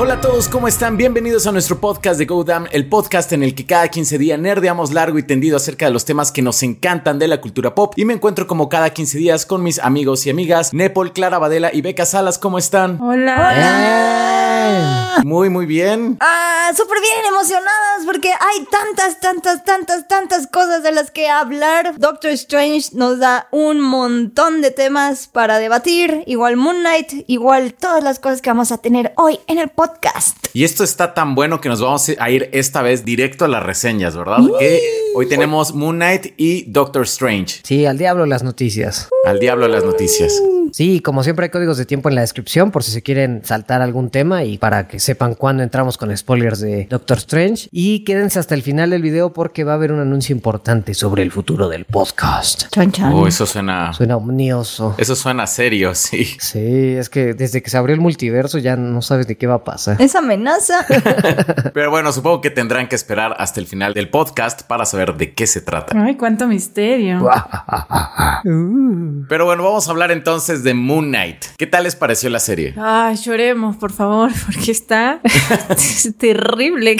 Hola a todos, ¿cómo están? Bienvenidos a nuestro podcast de Go Damn, el podcast en el que cada 15 días nerdeamos largo y tendido acerca de los temas que nos encantan de la cultura pop. Y me encuentro como cada 15 días con mis amigos y amigas Nepal, Clara Badela y Beca Salas. ¿Cómo están? Hola. Hola. Muy, muy bien. Ah, súper bien emocionadas porque hay tantas, tantas, tantas, tantas cosas de las que hablar. Doctor Strange nos da un montón de temas para debatir. Igual Moon Knight, igual todas las cosas que vamos a tener hoy en el podcast. Y esto está tan bueno que nos vamos a ir esta vez directo a las reseñas, ¿verdad? Que hoy tenemos Moon Knight y Doctor Strange. Sí, al diablo las noticias. Al diablo las noticias. Sí, como siempre hay códigos de tiempo en la descripción por si se quieren saltar algún tema y para que sepan cuándo entramos con spoilers de Doctor Strange. Y quédense hasta el final del video porque va a haber un anuncio importante sobre el futuro del podcast. Chan, chan. Oh, eso suena... Suena omnioso. Eso suena serio, sí. Sí, es que desde que se abrió el multiverso ya no sabes de qué va a pasar. Esa amenaza. Pero bueno, supongo que tendrán que esperar hasta el final del podcast para saber de qué se trata. Ay, cuánto misterio. Pero bueno, vamos a hablar entonces de Moon Knight. ¿Qué tal les pareció la serie? Ay, lloremos, por favor, porque está es terrible.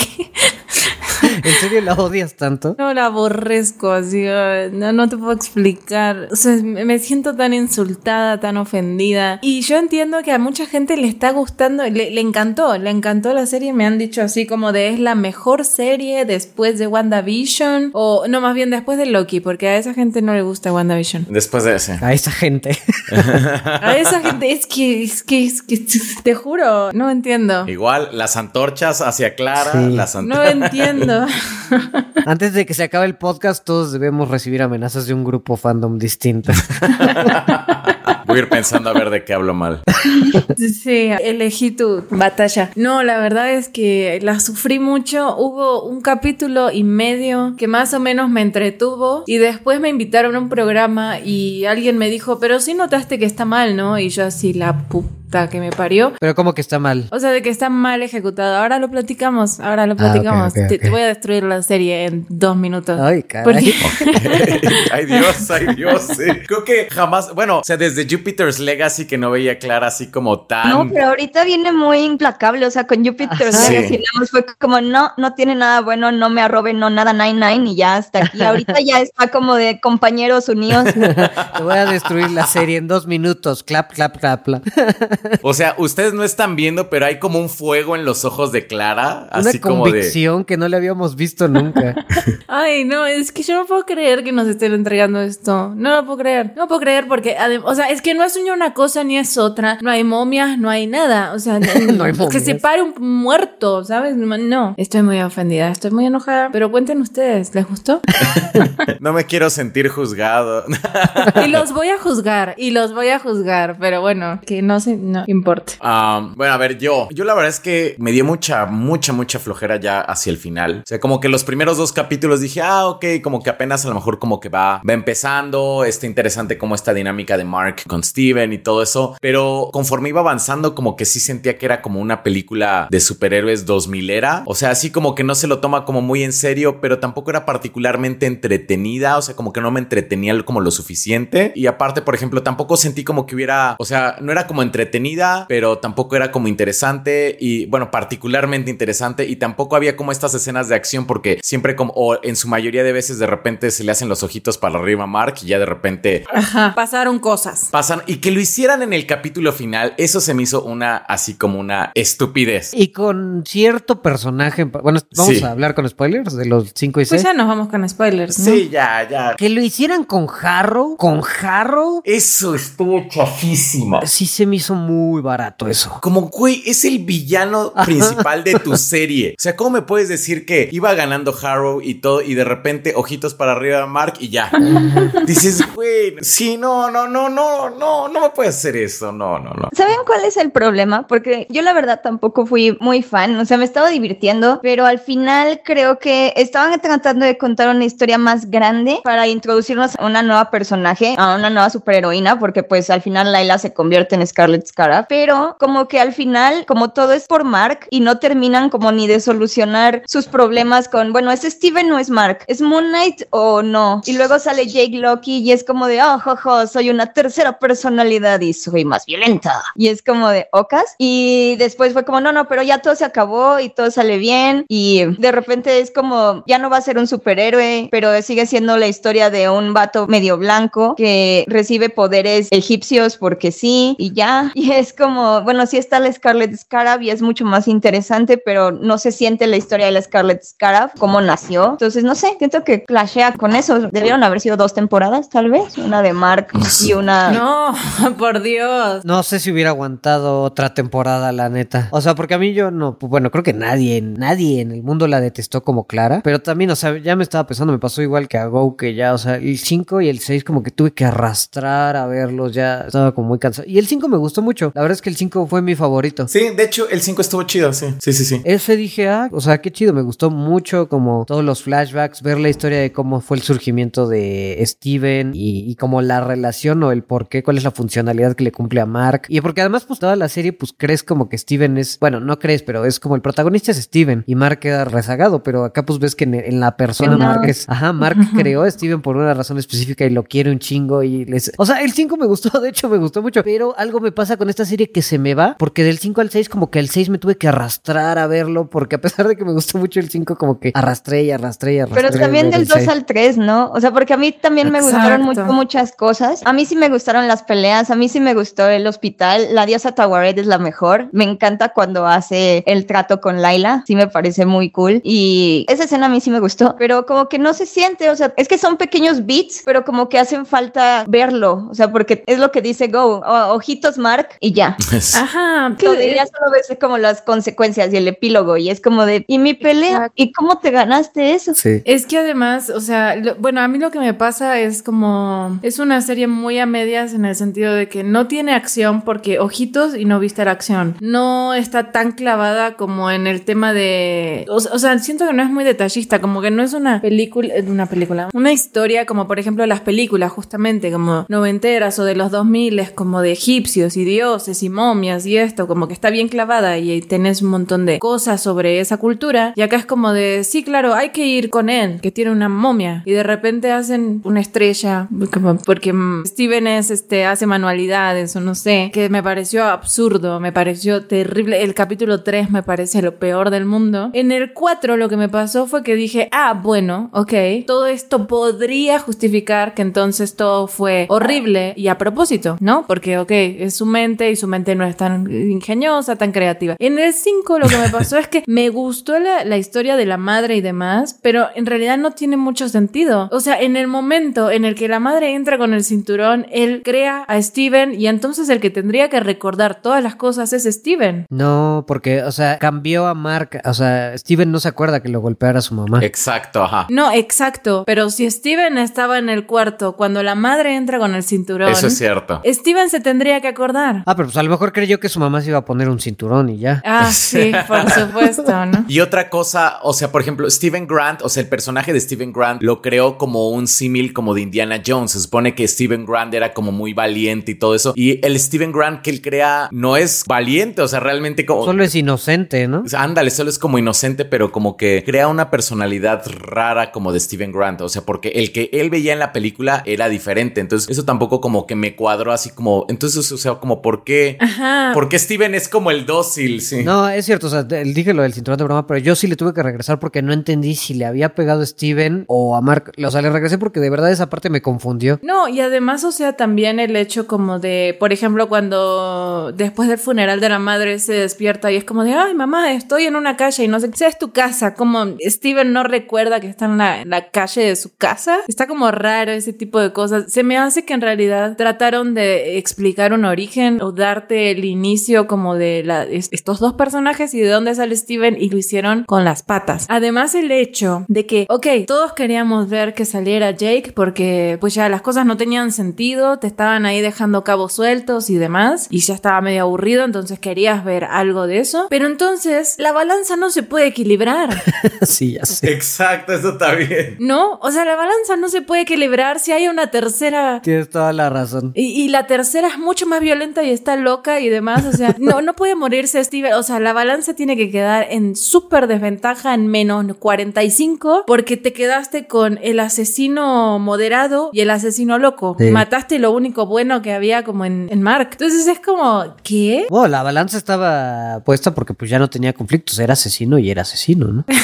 ¿En serio la odias tanto? No la aborrezco, así, no, no te puedo explicar. O sea, me siento tan insultada, tan ofendida. Y yo entiendo que a mucha gente le está gustando, le, le encantó, le encantó la serie. Me han dicho así como de es la mejor serie después de WandaVision. O no, más bien después de Loki, porque a esa gente no le gusta WandaVision. Después de ese. A esa gente. A esa gente es que, es que, es que, te juro, no entiendo. Igual, las antorchas hacia Clara, Sí. las No antorchas. Antes de que se acabe el podcast, todos debemos recibir amenazas de un grupo fandom distinto. Voy a ir pensando a ver de qué hablo mal. Sí, elegí tu batalla. No, la verdad es que la sufrí mucho. Hubo un capítulo y medio que más o menos me entretuvo y después me invitaron a un programa y alguien me dijo, pero sí notaste que está mal, ¿no? Y yo así, la puta que me parió. Pero como que está mal. O sea, de que está mal ejecutado. Ahora lo platicamos, ahora lo Ah, platicamos. Te, voy a destruir la serie en dos minutos. Ay, caray. Porque- ay Dios, ay Dios, sí. Creo que jamás, bueno, o sea, desde Jupiter's Legacy que no veía Clara así como tan... No, pero ahorita viene muy implacable, o sea, con Jupiter Ajá. Legacy Sí. nada más fue como, no, no tiene nada bueno, no me arroben, no nada, nine, nine, y ya hasta aquí. Ahorita ya está como de compañeros unidos. Te voy a destruir la serie en dos minutos. Clap, clap, clap, clap. O sea, ustedes no están viendo, pero hay como un fuego en los ojos de Clara, Una así como de... convicción que no le habíamos visto nunca. Ay, no, es que yo no puedo creer que nos estén entregando esto. No lo puedo creer. No lo puedo creer porque, o sea, es que no es ni una cosa ni es otra. No hay momias, no hay nada. O sea, No hay que se pare un muerto, ¿sabes? No, estoy muy ofendida, estoy muy enojada. Pero cuenten ustedes, ¿les gustó? No me quiero sentir juzgado. y los voy a juzgar, y los voy a juzgar. Pero bueno, que no se, no importa. Bueno, a ver, yo, yo la verdad es que me dio mucha, mucha, mucha flojera ya hacia el final. O sea, como que los primeros dos capítulos dije, ah, ok, como que apenas a lo mejor como que va, va empezando, está interesante como esta dinámica de Mark con Steven y todo eso, pero conforme iba avanzando como que sí sentía que era como una película de superhéroes 2000 era, o sea, así como que no se lo toma como muy en serio, pero tampoco era particularmente entretenida, o sea, como que no me entretenía como lo suficiente y aparte, por ejemplo, tampoco sentí como que hubiera, o sea, no era como entretenida, pero tampoco era como interesante y bueno, particularmente interesante y tampoco había como estas escenas de acción porque siempre como, o en su mayoría de veces de repente se le hacen los ojitos para arriba a Mark y ya de repente Ajá. Pasaron cosas. pasan y que lo hicieran en el capítulo final, eso se me hizo una así como una estupidez. Y con cierto personaje. Bueno, vamos Sí. a hablar con spoilers de los 5 y 6. Pues ya nos vamos con spoilers, ¿no? Sí, ya, ya. Que lo hicieran con Harrow. Con Harrow. Eso estuvo chafísima. Sí se me hizo muy barato eso. Como, güey, es el villano principal de tu serie. O sea, ¿cómo me puedes decir que iba ganando Harrow y todo y de repente ojitos para arriba Mark y ya? Dices, güey, sí, no, no, no, no, no, no me puedes hacer eso. No, no, no. ¿Saben cuál es el problema? Porque yo la verdad tampoco fui muy fan, o sea, me estaba divirtiendo, pero al final creo que estaban tratando de contar una historia más grande para introducirnos a una nueva personaje, a una nueva superheroína, porque pues al final Layla se convierte en Scarlet Scarab, pero como que al final, como todo es por Mark y no terminan como ni de solucionar sus problemas con, bueno, ¿es Steven o es Mark? ¿Es Moon Knight o no? Y luego sale Jake Loki y es como de, oh, jojo, soy una tercera personalidad y soy más violenta. Y es como de ocas. Y después fue como, no, no, pero ya todo se acabó y todo sale bien. Y de repente es como, ya no va a ser un superhéroe, pero sigue siendo la historia de un vato medio blanco que recibe poderes egipcios porque sí y ya. Y es como, bueno, sí está la Scarlet Scarab y es mucho más interesante, pero no se siente la historia de la Scarlet Scarab, cómo nació. Entonces, no sé, siento que clashea con eso. Debieron haber sido dos temporadas, tal vez. Una de Mark y una... No, por Dios. No sé si hubiera aguantado otra temporada, la neta. O sea, porque a mí yo no, pues, bueno, creo que nadie, nadie en el mundo la detestó como Clara, pero también, o sea, ya me estaba pensando, me pasó igual que a Go, que ya, o sea, el 5 y el 6 como que tuve que arrastrar a verlos, ya estaba como muy cansado. Y el 5 me gustó mucho, la verdad es que el 5 fue mi favorito. Sí, de hecho, el 5 estuvo chido, sí. Sí, sí, sí. Ese dije, ah, o sea, qué chido, me gustó mucho como todos los flashbacks, ver la historia de cómo fue el surgimiento de Steven y, y como la relación o el por qué, cuál es la funcionalidad que le cumple a Mark. Y porque además, pues toda la serie, pues crees como que Steven es, bueno, no crees, pero es como el protagonista es Steven y Mark queda rezagado, pero acá pues ves que en, en la persona No. Mark es, ajá, Mark creó a Steven por una razón específica y lo quiere un chingo y les... O sea, el 5 me gustó, de hecho me gustó mucho, pero algo me pasa con esta serie que se me va, porque del 5 al 6 como que el 6 me tuve que arrastrar a verlo, porque a pesar de que me gustó mucho el 5 como que arrastré y arrastré y arrastré. Pero también del el 2 seis. al 3, ¿no? O sea, porque a mí también me gustaron mucho muchas cosas. A mí sí me gustaron las peleas, a mí sí me gustó el hospital. La diosa Tawaret es la mejor. Me encanta cuando hace el trato con Laila, sí me parece muy cool. Y esa escena a mí sí me gustó, pero como que no se siente, o sea, es que son pequeños beats, pero como que hacen falta verlo, o sea, porque es lo que dice Go, o- ojitos Mark y ya. Ajá. De ya solo ves como las consecuencias y el epílogo y es como de, ¿y mi pelea? ¿Y cómo te ganaste eso? Sí. Es que además, o sea, lo- bueno, a mí lo que me pasa es como, es una serie muy a medias en el sentido de que no tiene acción porque ojitos y no viste la acción. No está tan clavada como en el tema de, o, o sea, siento que no es muy detallista, como que no es una película, eh, una película, una historia como por ejemplo las películas justamente como noventeras o de los 2000 es como de egipcios y dioses y momias y esto, como que está bien clavada y tenés un montón de cosas sobre esa cultura y acá es como de, sí, claro, hay que ir con él, que tiene una momia y de repente hacen una estrella como porque mm, Steven es este hace manualidades o no sé, que me pareció absurdo, me pareció terrible. El capítulo 3 me parece lo peor del mundo. En el 4 lo que me pasó fue que dije, "Ah, bueno, ok, todo esto podría justificar que entonces todo fue horrible y a propósito, ¿no? Porque ok, es su mente y su mente no es tan ingeniosa, tan creativa. En el 5 lo que me pasó es que me gustó la, la historia de la madre y demás, pero en realidad no tiene mucho sentido. O sea, en el momento en el que la madre entra con el cinturón, él crea a Steven y entonces el que tendría que recordar todas las cosas es Steven. No, porque, o sea, cambió a Mark, o sea, Steven no se acuerda que lo golpeara su mamá. Exacto, ajá. No, exacto, pero si Steven estaba en el cuarto cuando la madre entra con el cinturón, Eso es cierto. Steven se tendría que acordar. Ah, pero pues a lo mejor creyó que su mamá se iba a poner un cinturón y ya. Ah, sí, por supuesto, ¿no? Y otra cosa, o sea, por ejemplo, Steven Grant, o sea, el personaje de Steven Grant lo creó como un símil como de Indiana Jones. Se supone que Steven Grant era como muy valiente y todo eso. Y el Steven Grant que él crea no es valiente, o sea, realmente como... Solo es inocente, ¿no? O sea, Ándale, solo es como inocente, pero como que crea una personalidad rara como de Steven Grant. O sea, porque el que él veía en la película era diferente. Entonces, eso tampoco como que me cuadró así como. Entonces, o sea, como por qué. Ajá. ¿Por qué Steven es como el dócil? Sí. No, es cierto, o sea, dije lo del cinturón de broma, pero yo sí le tuve que regresar porque no entendí si le había pegado a Steven o a Mark. O sea, le regresé porque de verdad esa parte me confundió. No, y además, o sea, también el hecho como de, por ejemplo, cuando después del funeral de la madre se despierta y es como de, ay, mamá, estoy en una calle y no sé, es tu casa, como Steven no recuerda que está en la, en la calle de su casa. Está como raro ese tipo de cosas. Se me hace que en realidad trataron de explicar un origen o darte el inicio como de la, estos dos personajes y de dónde sale Steven y lo hicieron con las patas. Además, el hecho de que, ok, todos queríamos ver que saliera Jake porque pues ya las cosas no tenían sentido, te estaban ahí dejando cabos sueltos y demás y ya estaba medio aburrido, entonces querías ver algo de eso. Pero entonces la balanza no se puede equilibrar. sí, ya sé. Exacto, eso está bien. ¿No? O sea, la balanza no se puede equilibrar si hay una tercera. Tienes toda la razón. Y, y la tercera es mucho más violenta y y está loca y demás. O sea, no, no puede morirse Steven. O sea, la balanza tiene que quedar en súper desventaja en menos 45 porque te quedaste con el asesino moderado y el asesino loco. Sí. Mataste lo único bueno que había como en, en Mark. Entonces es como, ¿qué? Bueno, la balanza estaba puesta porque pues ya no tenía conflictos, era asesino y era asesino, ¿no?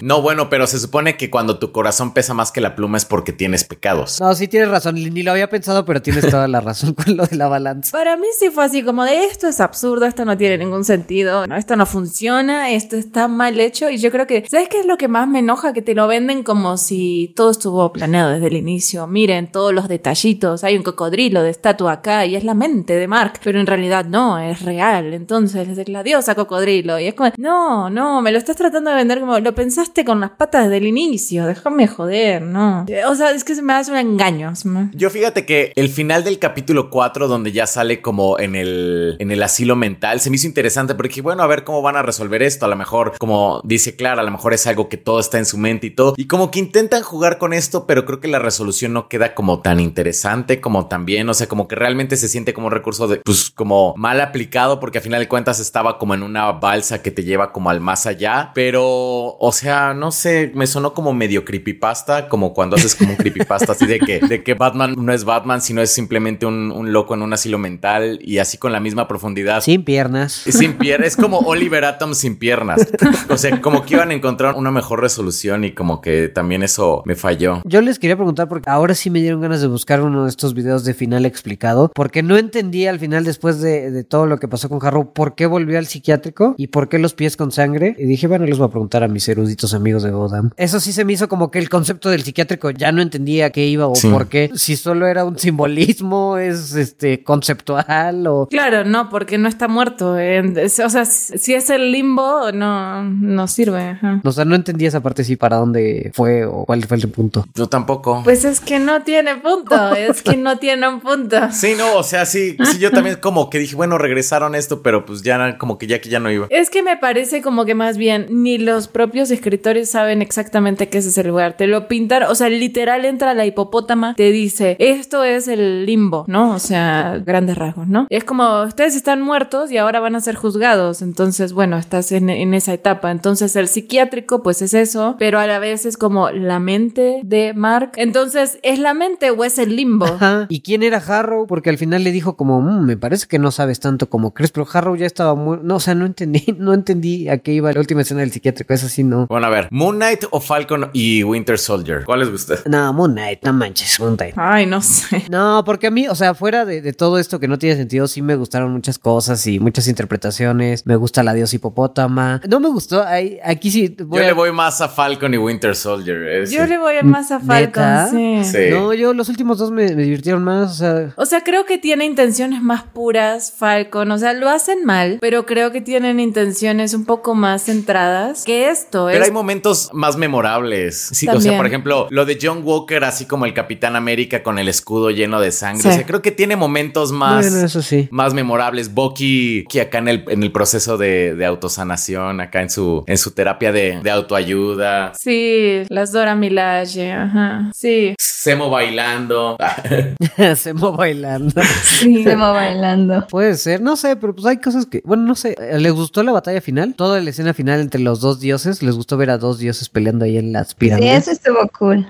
No, bueno, pero se supone que cuando tu corazón pesa más que la pluma es porque tienes pecados. No, sí tienes razón, ni lo había pensado, pero tienes toda la razón con lo de la balanza. Para mí sí fue así como de esto es absurdo, esto no tiene ningún sentido, no, esto no funciona, esto está mal hecho y yo creo que, ¿sabes qué es lo que más me enoja? Que te lo venden como si todo estuvo planeado desde el inicio. Miren todos los detallitos, hay un cocodrilo de estatua acá y es la mente de Mark, pero en realidad no, es real. Entonces es la diosa cocodrilo y es como, no, no, me lo estás tratando de vender como lo pensaste con las patas desde el inicio, déjame joder, no. O sea, es que se me hace un engaño. Yo fíjate que el final del capítulo 4, donde ya sale como en el, en el asilo mental, se me hizo interesante porque, bueno, a ver cómo van a resolver esto. A lo mejor, como dice Clara, a lo mejor es algo que todo está en su mente y todo. Y como que intentan jugar con esto, pero creo que la resolución no queda como tan interesante como también. O sea, como que realmente se siente como un recurso de, pues, como mal aplicado porque a final de cuentas estaba como en una balsa que te lleva como al más allá. Pero, o sea, no sé, me sonó como medio creepypasta, como cuando haces como un creepypasta así de que, de que Batman no es Batman, sino es simplemente un, un loco en un asilo mental y así con la misma profundidad. Sin piernas. Sin piernas, es como Oliver Atom sin piernas. O sea, como que iban a encontrar una mejor resolución y como que también eso me falló. Yo les quería preguntar porque ahora sí me dieron ganas de buscar uno de estos videos de final explicado, porque no entendí al final después de, de todo lo que pasó con Harrow por qué volvió al psiquiátrico y por qué los pies con sangre. Y dije, bueno, les voy a preguntar a mis eruditos amigos de Godam. Eso sí se me hizo como que el concepto del psiquiátrico ya no entendía a qué iba o Sí. por qué. Si solo era un simbolismo, es este conceptual o... Claro, no, porque no está muerto. eh, O sea, si si es el limbo, no, no sirve. ajá. O sea, no entendí esa parte sí para dónde fue o cuál fue el punto. Yo tampoco. Pues es que no tiene punto, es que no tiene un punto. Sí, no, o sea, sí, sí, yo también como que dije, bueno, regresaron esto, pero pues ya como que ya que ya no iba. Es que me parece como que más bien ni los propios escritores saben exactamente qué es ese lugar. Te lo pintan, o sea, literal entra la hipopótama, te dice, esto es el limbo, ¿no? O sea, grandes rasgos, ¿no? Es como, ustedes están muertos y ahora van a ser juzgados. Entonces, bueno, estás en, en esa etapa. Entonces, el psiquiátrico, pues es eso, pero a la vez es como la mente de Mark. Entonces, ¿es la mente o es el limbo? Ajá. ¿Y quién era Harrow? Porque al final le dijo como, "Mm, me parece que no sabes tanto como crees, pero Harrow ya estaba muy... No, o sea, no entendí, no entendí a qué iba la última escena del psiquiátrico, eso sí no. Bueno, a ver, Moon Knight o Falcon y Winter Soldier. ¿Cuál les gusta? No, Moon Knight, no manches, Moon Knight. Ay, no sé. No, porque a mí, o sea, fuera de, de todo esto que no tiene sentido, sí me gustaron muchas cosas y muchas interpretaciones. Me gusta la diosa hipopótama. No me gustó, ahí- aquí sí voy Yo a- le voy más a Falcon y Winter Soldier. eh, Yo sí. le voy más a Falcon, sí. Sí. No, yo los últimos dos me, me divirtieron más, o sea... O sea, creo que tiene intenciones más puras, Falcon. O sea, lo hacen mal, pero creo que tienen intenciones un poco más centradas que esto. Pero Es- hay momentos más memorables. Sí, o sea, por ejemplo, lo de John Walker, así como el Capitán América con el escudo lleno de sangre. Sí. O sea, creo que tiene momentos más. Bueno, eso sí. Más memorables. Bucky, que acá en el, en el proceso de, de autosanación, acá en su, en su terapia de, de autoayuda. Sí, las Dora Milaje, ajá. Sí. Semo bailando. Semo bailando. Sí. Semo bailando. Puede ser, no sé, pero pues hay cosas que, bueno, no sé, ¿les gustó la batalla final? Toda la escena final entre los dos dioses, ¿les gustó ver a dos dioses peleando ahí en las Sí, pirámides? eso estuvo cool.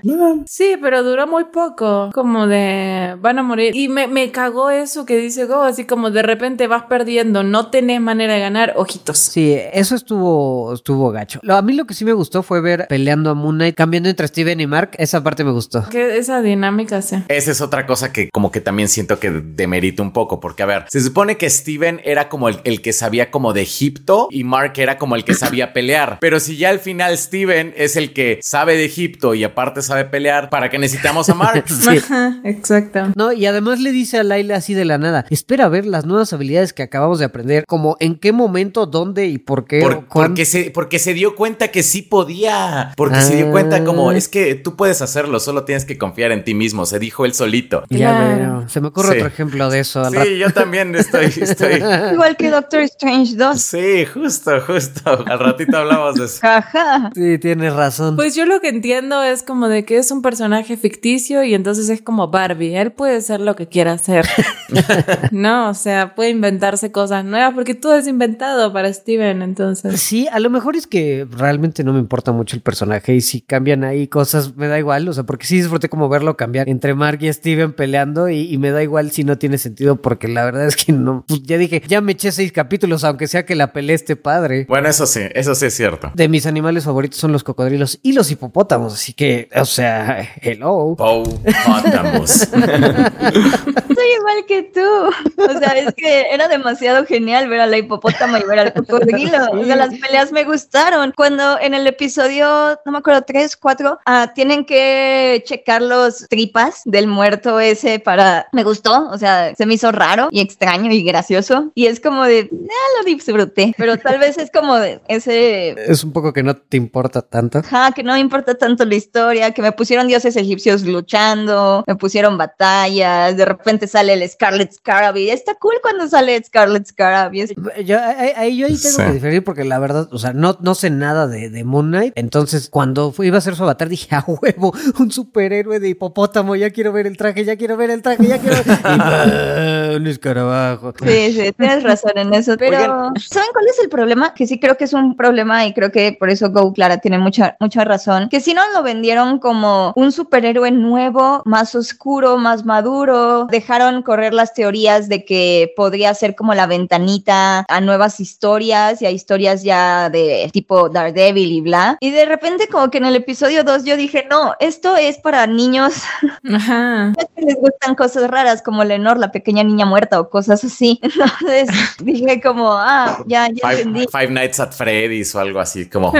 Sí, pero duró muy poco. Como de van a morir. Y me, me cagó eso que dice Go, así como de repente vas perdiendo, no tenés manera de ganar, ojitos. Sí, eso estuvo, estuvo gacho. Lo- a mí lo que sí me gustó fue ver peleando a Moon Knight, cambiando entre Steven y Mark, esa parte me gustó. Que esa dinámica, sí. Esa es otra cosa que como que también siento que demerita un poco, porque a ver, se supone que Steven era como el, el que sabía como de Egipto y Mark era como el que sabía pelear, pero si ya al final Steven es el que sabe de Egipto y aparte sabe pelear, ¿para qué necesitamos a Mark? Sí. Ajá, exacto. No, y además le dice a Laila así de la nada, espera a ver las nuevas habilidades que acabamos de aprender, como en qué momento, dónde y por qué. Por- porque, se, porque se dio cuenta que sí podía. Porque se dio cuenta como Ah. es que tú puedes hacerlo, solo tienes que confiar en ti mismo. Se dijo él solito. Ya veo. Se me ocurre Sí. otro ejemplo de eso al rato. Sí, yo también estoy, estoy. Igual que Doctor Strange 2. Sí, justo, justo. Al ratito hablamos de eso. Jaja. Sí, tienes razón. Pues yo lo que entiendo es como de que es un personaje ficticio y entonces es como Barbie. Él puede ser lo que quiera hacer. no, o sea, puede inventarse cosas nuevas porque todo es inventado para Steven, entonces. Sí, a lo mejor es que realmente no me importa mucho el personaje y si cambian ahí cosas me da igual, o sea, porque sí disfruté como verlo cambiar entre Mark y Steven peleando y, me da igual si no tiene sentido porque la verdad es que no, pues ya dije, ya me eché seis capítulos, aunque sea que la pelea esté padre. Bueno, eso sí, eso sí es cierto. De mis animales favoritos son los cocodrilos y los hipopótamos, así que, o sea, hello. Hipopótamos. Soy igual que tú. O sea, es que era demasiado genial ver a la hipopótamo y ver al cocodrilo. O sea, las peleas me gustaron. Cuando en el episodio, no me acuerdo, tres, cuatro, ah, tienen que checar los tripas del muerto ese para... Me gustó, o sea, se me hizo raro y extraño y gracioso. Y es como de, ah, lo disfruté. Pero tal vez es como de ese... Es un poco que no te importa tanto. Ajá, que no me importa tanto la historia, que me pusieron dioses egipcios luchando, me pusieron batallas, de repente sale el Scarlet Scarab y está cool cuando sale Scarlet Scarab. Yo, ahí, yo ahí tengo que diferir porque la verdad, o sea, no, no sé nada de, de Moon Knight. Entonces, cuando iba a hacer su avatar, dije, a huevo, un superhéroe de hipopótamo, ya quiero ver el traje, ya quiero ver el traje, ya quiero ver. un escarabajo. Sí, sí, tienes razón en eso. Pero, ¿saben cuál es el problema? Que sí creo que es un problema y creo que por eso Go Clara tiene mucha, mucha razón. Que si no lo vendieron como un superhéroe nuevo, más oscuro, más maduro, dejaron correr las teorías de que podría ser como la ventanita a nuevas historias y a historias ya de tipo Daredevil y bla. Y de repente como que en el episodio 2 yo dije, no, esto es para niños Ajá. que les gustan cosas raras como Lenor, la pequeña niña muerta o cosas así. Entonces dije como, ah, ya, ya Five, entendí. Five Nights at Freddy's o algo así como...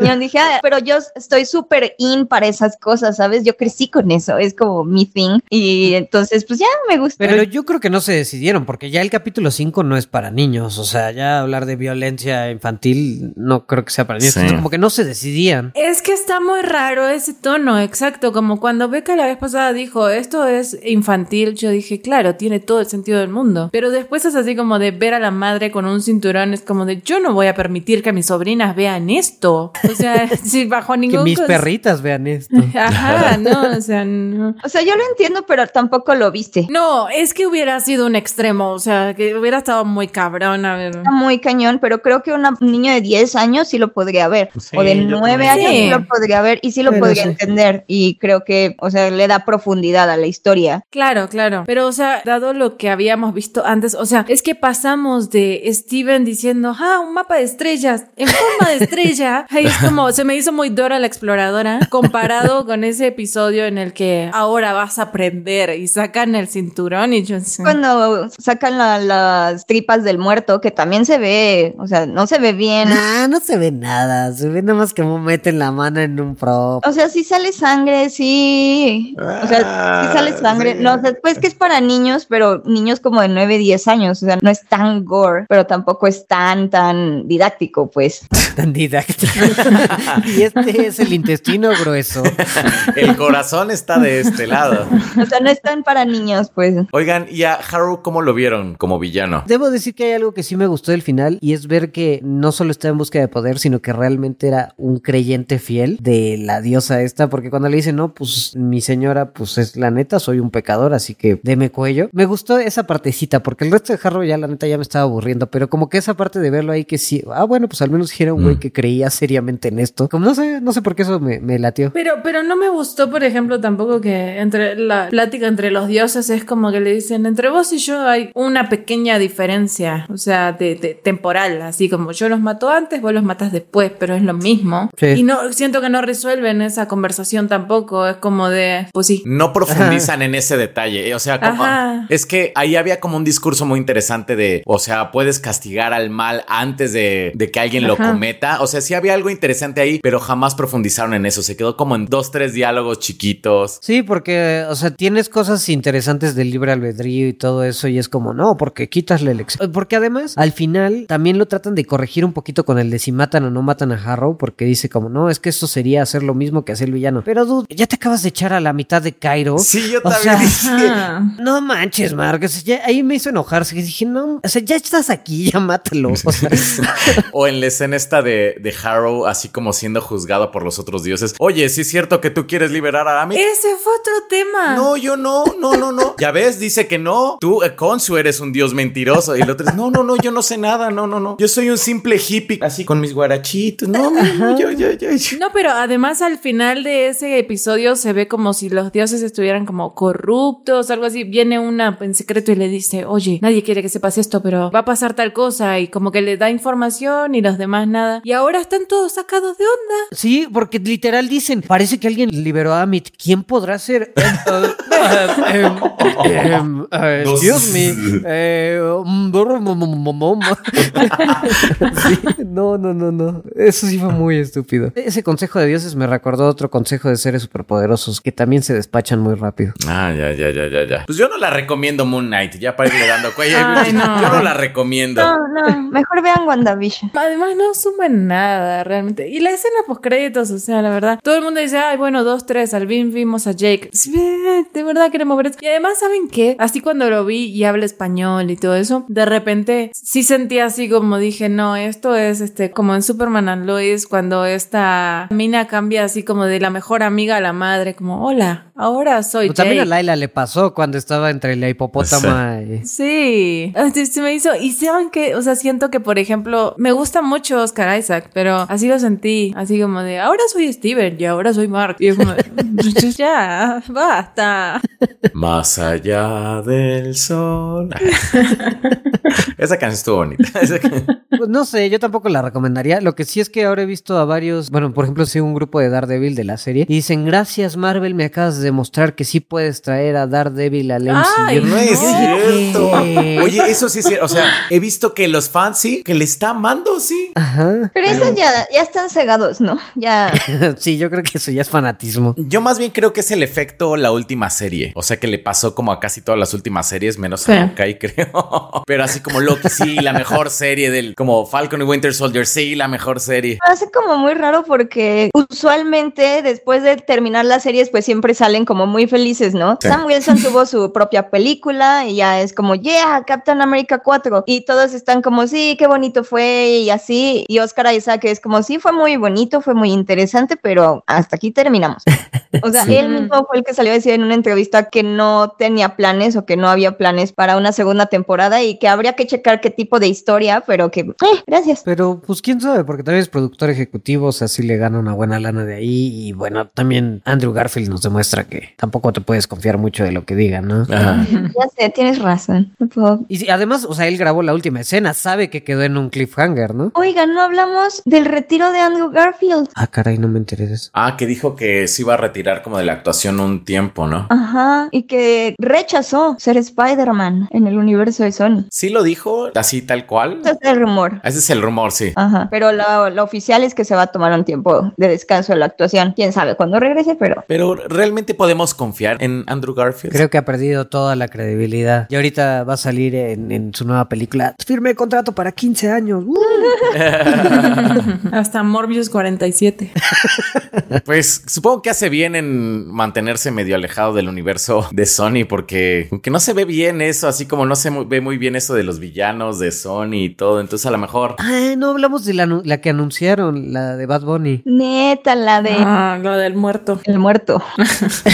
Yo dije, ah, pero yo estoy súper in para esas cosas, ¿sabes? Yo crecí con eso, es como mi thing. Y entonces, pues ya me gusta. Pero yo creo que no se decidieron, porque ya el capítulo 5 no es para niños. O sea, ya hablar de violencia infantil no creo que sea para niños. como que no se decidían. Es que está muy raro ese tono, exacto. Como cuando Beca la vez pasada dijo, esto es infantil, yo dije, claro, tiene todo el sentido del mundo. Pero después es así como de ver a la madre con un cinturón, es como de, yo no voy a permitir que mis sobrinas vean esto. O sea, si bajo ningún... Que mis perritas vean esto. Ajá, no, o sea, no. O sea, yo lo entiendo, pero tampoco lo viste. No, es que hubiera sido un extremo, o sea, que hubiera estado muy cabrón, a ver. Muy cañón, pero creo que un niño de 10 años sí lo podría ver. o de 9 años sí. lo podría ver y sí lo podría entender. Y creo que, o sea, le da profundidad a la historia. Claro, claro. Pero, o sea, dado lo que habíamos visto antes, o sea, es que pasamos de Steven diciendo, ah, un mapa de estrellas, en forma de estrella. Ahí es como, se me hizo muy Dora la exploradora, comparado con ese episodio en el que ahora vas a aprender y sacan el cinturón y yo sé. Cuando sacan las tripas del muerto, que también se ve, o sea, no se ve bien. Nah, no se ve nada, se ve nada más como meten la mano en un pro. O sea, sí sale sangre, sí. O sea, sí sale sangre. No, o sea, pues que es para niños, pero niños como de 9, 10 años, o sea, no es tan gore, pero tampoco es tan, tan didáctico, pues. tan didáctico. y este es el intestino grueso. el corazón está de este lado. O sea, no están para niños, pues. Oigan, ¿y a Haru cómo lo vieron como villano? Debo decir que hay algo que sí me gustó del final y es ver que no solo está en búsqueda de poder, sino que realmente era un creyente fiel de la diosa esta, porque cuando le dice, no, pues mi señora, pues es la neta, soy un pecador, así que deme cuello. Me gustó esa partecita, porque el resto de Haru ya la neta ya me estaba aburriendo, pero como que esa parte de verlo ahí que sí, ah, bueno, pues al menos era un güey mm. que creía seriamente en esto. Como no sé, no sé por qué eso me, me latió. Pero, pero no me gustó, por ejemplo, tampoco que entre la plática entre los dioses es como que le dicen, entre vos y yo hay una pequeña diferencia, o sea, de, temporal, así como yo los mato antes, vos los matas después, pero es lo mismo. Y no siento que no resuelven esa conversación tampoco, es como de, pues sí. No profundizan en ese detalle, o sea, como, es que ahí había como un discurso muy interesante de, o sea, puedes castigar al mal antes de, de que alguien lo cometa, o sea, sí había algo interesante ahí, pero jamás profundizaron en eso, se quedó como en dos, tres diálogos chiquitos. Sí, porque, o sea, tienes cosas interesantes del libre albedrío y todo eso y es como, no, porque quitas la elección. Porque además, al final, también lo tratan de corregir un poquito con el de si matan o no matan a Harrow, porque dice como, no, es que eso sería hacer lo mismo que hacer el villano. Pero, dude, ya te acabas de echar a la mitad de Cairo. Sí, yo también No manches, Mark. ahí me hizo enojarse. Dije, no, o sea, ya estás aquí, ya mátalo. O, en la escena esta de, de Harrow, así como siendo juzgado por los otros dioses. Oye, sí es cierto que tú quieres liberar a Ami. Ese fue otro tema. No, yo no, no, no, no. Ya ves, dice que no. Tú, eh, Consu, eres un dios mentiroso. Y el otro es, no, no, no, yo no sé nada. No, no, no. Yo soy un simple hippie, así con mis guarachitos. No, no, no, yo, yo, yo, yo. No, pero además al final de ese episodio se ve como si los dioses estuvieran como corruptos, algo así. Viene una en secreto y le dice, oye, nadie quiere que sepas esto, pero va a pasar tal cosa y como que le da información y los demás nada. Y ahora están todos sacados de onda. Sí, porque literal dicen, parece que alguien liberó a Amit. ¿Quién podrá ser? Em, em, em, eh, excuse me. Eh. Sí, no, no, no, no. Eso sí fue muy estúpido. Ese consejo de dioses me recordó otro consejo de seres superpoderosos que también se despachan muy rápido. Ah, ya, ya, ya, ya, ya. Pues yo no la recomiendo Moon Knight, ya para irle dando cuello. Ay, no. Yo no la recomiendo. No, no, mejor vean WandaVision. Además no suman nada realmente. Y la escena post créditos, o sea, la verdad, todo el mundo dice, ay, bueno, dos, tres, al fin vimos a Jake. Sí, De verdad queremos ver eso. Y además, ¿saben qué? Así cuando lo vi y habla español y todo eso, de repente sí sentí así como dije, no, esto es este, como en Superman and Lois, cuando esta mina cambia así como de la mejor amiga a la madre, como, hola, ahora soy Pues también a. Laila le pasó cuando estaba entre la hipopótama y... Sí, Entonces, se me hizo, y saben que, o sea, siento que, por ejemplo, me gusta mucho Oscar Isaac, pero así lo sentí, así como de, ahora soy Steven y ahora soy Mark. Y es como, ya, basta. Más allá del sol. Esa canción estuvo bonita. Pues no sé, yo tampoco la recomendaría. Lo que sí es que ahora he visto a varios, bueno, por ejemplo, sí, un grupo de Daredevil de la serie. Y dicen, gracias Marvel, me acabas de demostrar que sí puedes traer a Daredevil al MCU. Ay, No es cierto. Oye, eso sí es cierto. O sea, he visto que los fans sí, que le está amando, sí. Ajá. Pero esos ya, ya están cegados, ¿no? Ya. sí, yo creo que eso ya es fanatismo. Yo más bien creo que es el efecto la última serie. O sea que le pasó como a casi todas las últimas series, menos Sí. a Hawkeye, creo. Pero así como Loki, sí, la mejor serie del. Como Falcon y Winter Soldier, sí, la mejor serie. Hace como muy raro porque usualmente después de terminar las series pues siempre salen como muy felices, ¿no? Sí. Sam Wilson tuvo su propia película y ya es como, yeah, Captain America 4 y todos están como, sí, qué bonito fue y así y Oscar Isaac es como, sí, fue muy bonito, fue muy interesante, pero hasta aquí terminamos. O sea, Sí. él mismo fue el que salió a decir en una entrevista que no tenía planes o que no había planes para una segunda temporada y que habría que checar qué tipo de historia, pero que, eh, gracias. Pero pues quién sabe, porque también es productor ejecutivo, o sea, sí le gana una buena lana de ahí. Y bueno, también Andrew Garfield nos demuestra que tampoco te puedes confiar mucho de lo que digan, ¿no? Ajá. Ya sé, tienes razón. No puedo- Y sí, además, o sea, él grabó la última escena, sabe que quedó en un cliffhanger, ¿no? Oigan, no hablamos del retiro de Andrew Garfield. Ah, caray, no me eso. Ah, que dijo que se iba a retirar como de la actuación un tiempo, ¿no? Ajá, y que rechazó ser Spider-Man en el universo de Sony. Sí lo dijo, así tal cual. Ese es el rumor. Ese es el rumor, sí. Ajá, pero lo, lo oficial es que se va a tomar un tiempo de descanso de la actuación. Quién sabe cuándo regrese, pero Pero realmente podemos confiar en Andrew Garfield. Creo que ha perdido toda la credibilidad. Y ahorita va a salir en, en su nueva película. Firme contrato para 15 años. ¡Uh! Hasta Morbius 47. Pues supongo que hace bien en mantenerse medio alejado del universo de Sony, porque aunque no se ve bien eso, así como no se ve muy bien eso de los villanos de Sony y todo, entonces a lo mejor. Ah, no hablamos de la, la que anunciaron, la de Bad Bunny. neta, la de Ah, lo del muerto. el muerto.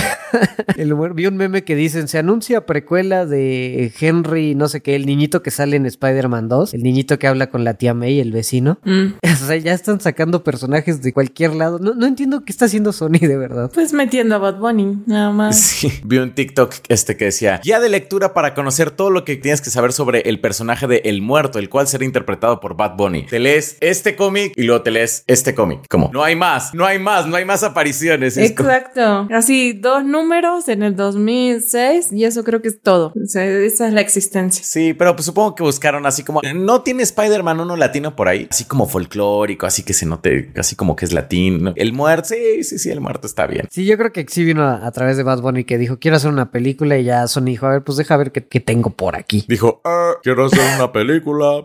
El humor- vi un meme que dicen, se anuncia precuela de Henry, no sé qué, el niñito que sale en Spider-Man 2, el niñito que habla con la tía May, el vecino. Mm. O sea, ya están sacando personajes de cualquier lado. No, no entiendo qué está haciendo Sony de verdad. Pues metiendo a Bad Bunny, nada más. Sí, vi un TikTok este que decía, guía de lectura para conocer todo lo que tienes que saber sobre el personaje de El Muerto, el cual será interpretado por Bad Bunny. Te lees este cómic y luego te lees este cómic. Como, no hay más, no hay más, no hay más apariciones. Exacto. Así, dos números en el 2006 y eso creo que es todo. O sea, esa es la existencia. Sí, pero pues supongo que buscaron así como, no tiene Spider-Man uno latino por ahí, así como folclórico, así que se note, así como que es latino. El muerto, sí, sí, sí, el muerto está bien. Sí, yo creo que sí vino a, a través de Bad Bunny que dijo, quiero hacer una película y ya Sony dijo, a ver, pues deja ver qué, qué tengo por aquí. Dijo, "Ah, quiero hacer una película.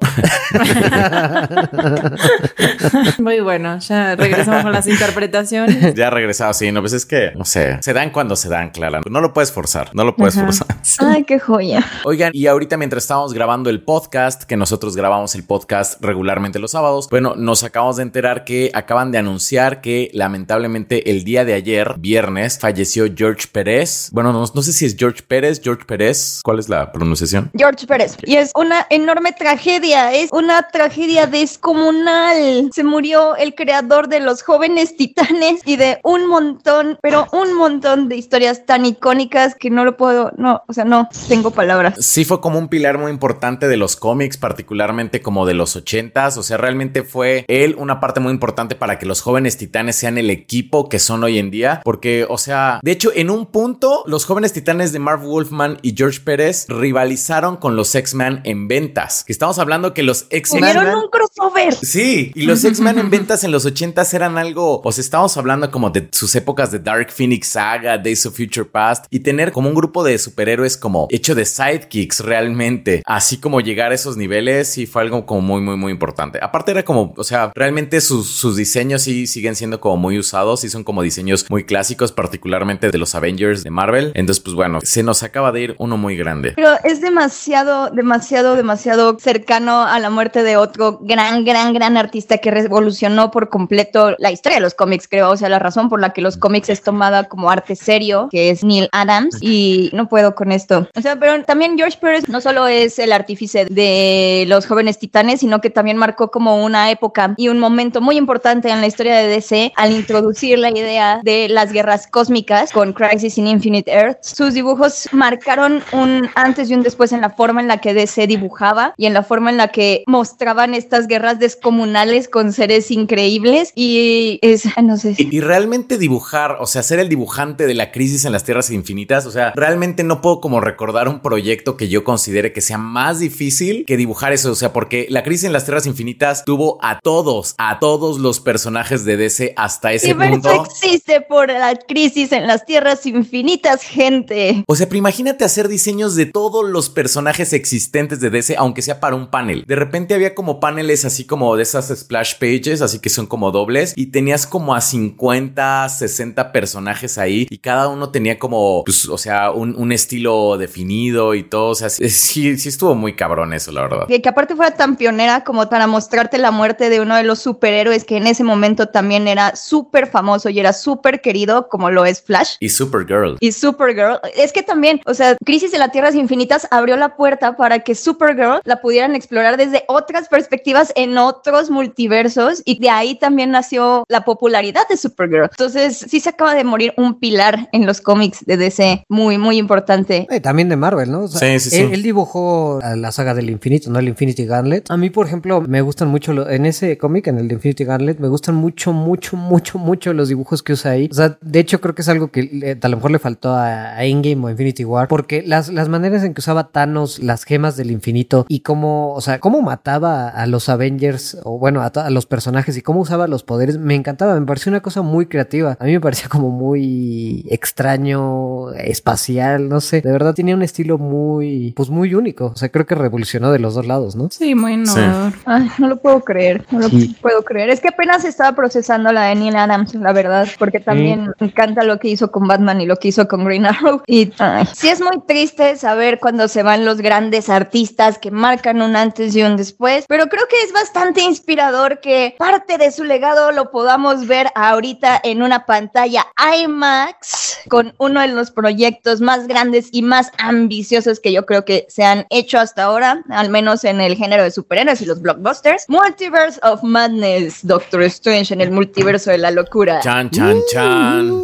Muy bueno, ya regresamos con las interpretaciones. ya regresado, sí, no, pues es que, no sé, se dan cuando se dan, Clara. No lo puedes forzar, no lo puedes Ajá. forzar. Ay, qué joya. Oigan, y ahorita mientras estábamos grabando el podcast, que nosotros grabamos el podcast regularmente los sábados, bueno, nos acabamos de enterar que acaban de anunciar que lamentablemente el día de ayer, viernes, falleció George Pérez. Bueno, no, no sé si es George Pérez, George Pérez. ¿Cuál es la pronunciación? George Pérez. Y es una enorme tragedia, es una tragedia descomunal. Se murió el creador de los jóvenes titanes y de un montón, pero un montón de historias tan icónicas que no lo puedo, no, o sea, no tengo palabras. Sí fue como un pilar muy importante de los cómics, particularmente como de los ochentas. O sea, realmente fue él una parte muy importante para que los jóvenes titanes sean el equipo que son hoy en día. Porque, o sea, de hecho, en un punto, los jóvenes titanes de Marv Wolfman y George Pérez rivalizaron con los X-Men en ventas. Que estamos hablando que los X-Men. Tuvieron un crossover. Sí, y los X-Men en ventas en los ochentas eran algo, o sea, estamos hablando como de sus épocas de Dark Phoenix Saga, Days of Future Past, y tener como un grupo de superhéroes como hecho de sidekicks realmente, así como llegar a esos niveles, sí fue algo como muy, muy, muy importante. Aparte era como, o sea, realmente sus, sus diseños sí siguen siendo como muy usados, y son como diseños muy clásicos, particularmente de los Avengers de Marvel. Entonces, pues bueno, se nos acaba de ir uno muy grande. Pero es demasiado, demasiado, demasiado cercano a la muerte de otro gran, gran, gran artista que revolucionó por completo la historia de los cómics, creo. O sea, la razón por la que los cómics es tomada como arte serio, que es Neil Adams, y no puedo con esto. O sea, pero también George Pérez no solo es el artífice de los jóvenes titanes, sino que también marcó como una época y un momento muy importante en la historia de DC al introducir la idea de las guerras cósmicas con Crisis in Infinite Earth. Sus dibujos marcaron un antes y un después en la forma en la que DC dibujaba y en la forma en la que mostraban estas guerras descomunales con seres increíbles y es, no sé. Y, y realmente dibujar, o sea, ser el dibujante de la crisis en las tierras infinitas, o sea, realmente no puedo como recordar un proyecto que yo considere que sea más difícil que dibujar eso, o sea, porque la crisis en las tierras infinitas tuvo a todos, a todos los personajes de DC hasta ese punto. existe por la crisis en las tierras infinitas, gente. O sea, pero imagínate hacer diseños de todos los personajes existentes de DC, aunque sea para un panel. De repente había como paneles así como de esas splash pages, así que son como dobles, y tenías como a 50, 60 personajes ahí, y cada uno tenía como, pues, o sea, un, un estilo definido y todo. O sea, sí, sí estuvo muy cabrón eso, la verdad. Que, que aparte fuera tan pionera como para mostrarte la muerte de uno de los superhéroes que en ese momento también era súper famoso y era súper querido, como lo es Flash. Y Supergirl. Y Supergirl, es que también, o sea, Crisis de las Tierras Infinitas abrió la puerta para que Supergirl la pudieran explorar desde otras perspectivas en otros multiversos y de ahí también nació la popularidad de Supergirl. Entonces, sí se acaba de morir un pilar en los cómics de DC, muy, muy importante. Eh, también de Marvel, ¿no? O sea, Sí, sí, sí. Él, él dibujó la saga del infinito, ¿no? El Infinity Gauntlet. A mí, por ejemplo, me gustan mucho, lo- en ese cómic, en el de Infinity Gauntlet, me gustan mucho, mucho, mucho, mucho los dibujos que usa ahí. O sea, de hecho, creo que es algo que le- a lo mejor le faltó a, a Endgame o Infinity War, porque las, las maneras en que usaba Thanos las gemas del infinito y cómo, o sea, cómo mataba a los Avengers, o bueno, a, a los personajes y cómo usaba los poderes, me encantaba, me pareció una cosa muy creativa. A mí me parecía como muy extraño, espacial, no sé. De verdad tenía un estilo muy, pues muy único. O sea, creo que revolucionó de los dos lados, ¿no? Sí, muy innovador. Ay, no lo puedo creer, no lo puedo creer. Es que apenas estaba procesando la de Neil Adams, la verdad, porque también me encanta lo que hizo con Batman y lo que hizo con Green Arrow. Y ay, sí es muy triste saber cuando se van los grandes artistas que marcan un antes y un después, pero creo que es bastante inspirador que parte de su legado lo podamos ver ahorita en una pantalla IMAX con uno de los proyectos más grandes y más ambiciosos que yo creo que se han hecho hasta ahora, al menos en el género de superhéroes y los blockbusters. Multiverse of Madness, Doctor Strange en el multiverso de la locura. Chan, chan, chan.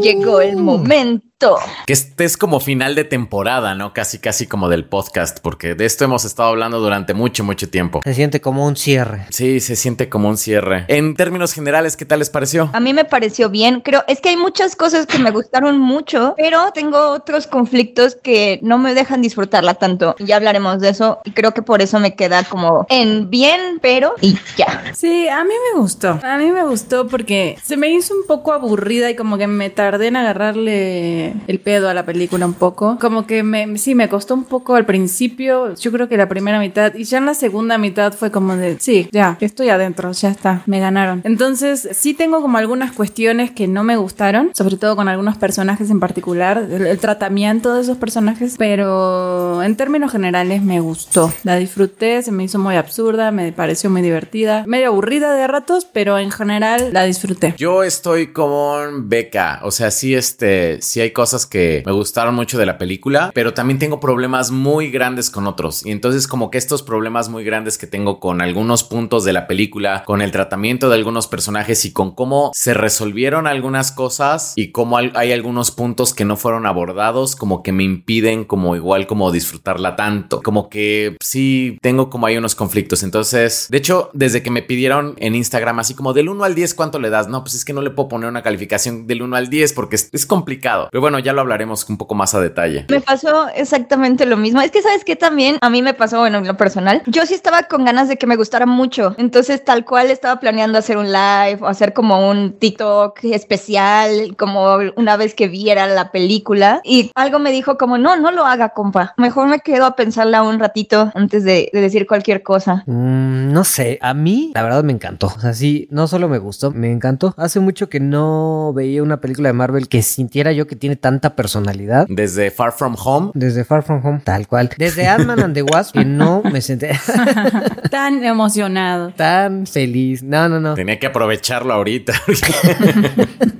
Llegó el momento. Que este es como final de temporada, ¿no? Casi, casi como del podcast, porque de esto hemos estado hablando durante mucho, mucho tiempo. Se siente como un cierre. Sí, se siente como un cierre. En términos generales, ¿qué tal les pareció? A mí me pareció bien. Creo, es que hay muchas cosas que me gustaron mucho, pero tengo otros conflictos que no me dejan disfrutarla tanto. Ya hablaremos de eso y creo que por eso me queda como en bien, pero y ya. Sí, a mí me gustó. A mí me gustó porque se me hizo un poco aburrida y como que me tardé en agarrarle el pedo a la película un poco. Como que me, sí, me costó un poco al principio. Yo creo que la primera mitad y ya en la segunda mitad fue como de, sí, ya, estoy adentro, ya está, me ganaron. Entonces, sí tengo como algunas cuestiones que no me gustaron, sobre todo con algunos personajes en particular, el, el tratamiento de esos personajes, pero en términos generales me gustó. La disfruté, se me hizo muy absurda, me pareció muy divertida, medio aburrida de ratos, pero en general la disfruté. Yo estoy con Beca, o sea, sí, este, sí hay cosas cosas que me gustaron mucho de la película, pero también tengo problemas muy grandes con otros. Y entonces como que estos problemas muy grandes que tengo con algunos puntos de la película, con el tratamiento de algunos personajes y con cómo se resolvieron algunas cosas y cómo hay algunos puntos que no fueron abordados, como que me impiden como igual como disfrutarla tanto. Como que sí tengo como hay unos conflictos. Entonces, de hecho, desde que me pidieron en Instagram así como del 1 al 10, ¿cuánto le das? No, pues es que no le puedo poner una calificación del 1 al 10 porque es, es complicado. Pero bueno, ya lo hablaremos un poco más a detalle. Me pasó exactamente lo mismo. Es que sabes que también a mí me pasó, bueno, en lo personal, yo sí estaba con ganas de que me gustara mucho. Entonces, tal cual estaba planeando hacer un live o hacer como un TikTok especial, como una vez que viera la película. Y algo me dijo como, no, no lo haga, compa. Mejor me quedo a pensarla un ratito antes de, de decir cualquier cosa. Mm, no sé, a mí la verdad me encantó. O sea, sí, no solo me gustó, me encantó. Hace mucho que no veía una película de Marvel que sintiera yo que tiene tanta personalidad. Desde Far From Home. Desde Far From Home, tal cual. Desde Ant-Man and the Wasp, que no me senté Tan emocionado. tan feliz. No, no, no. Tenía que aprovecharlo ahorita.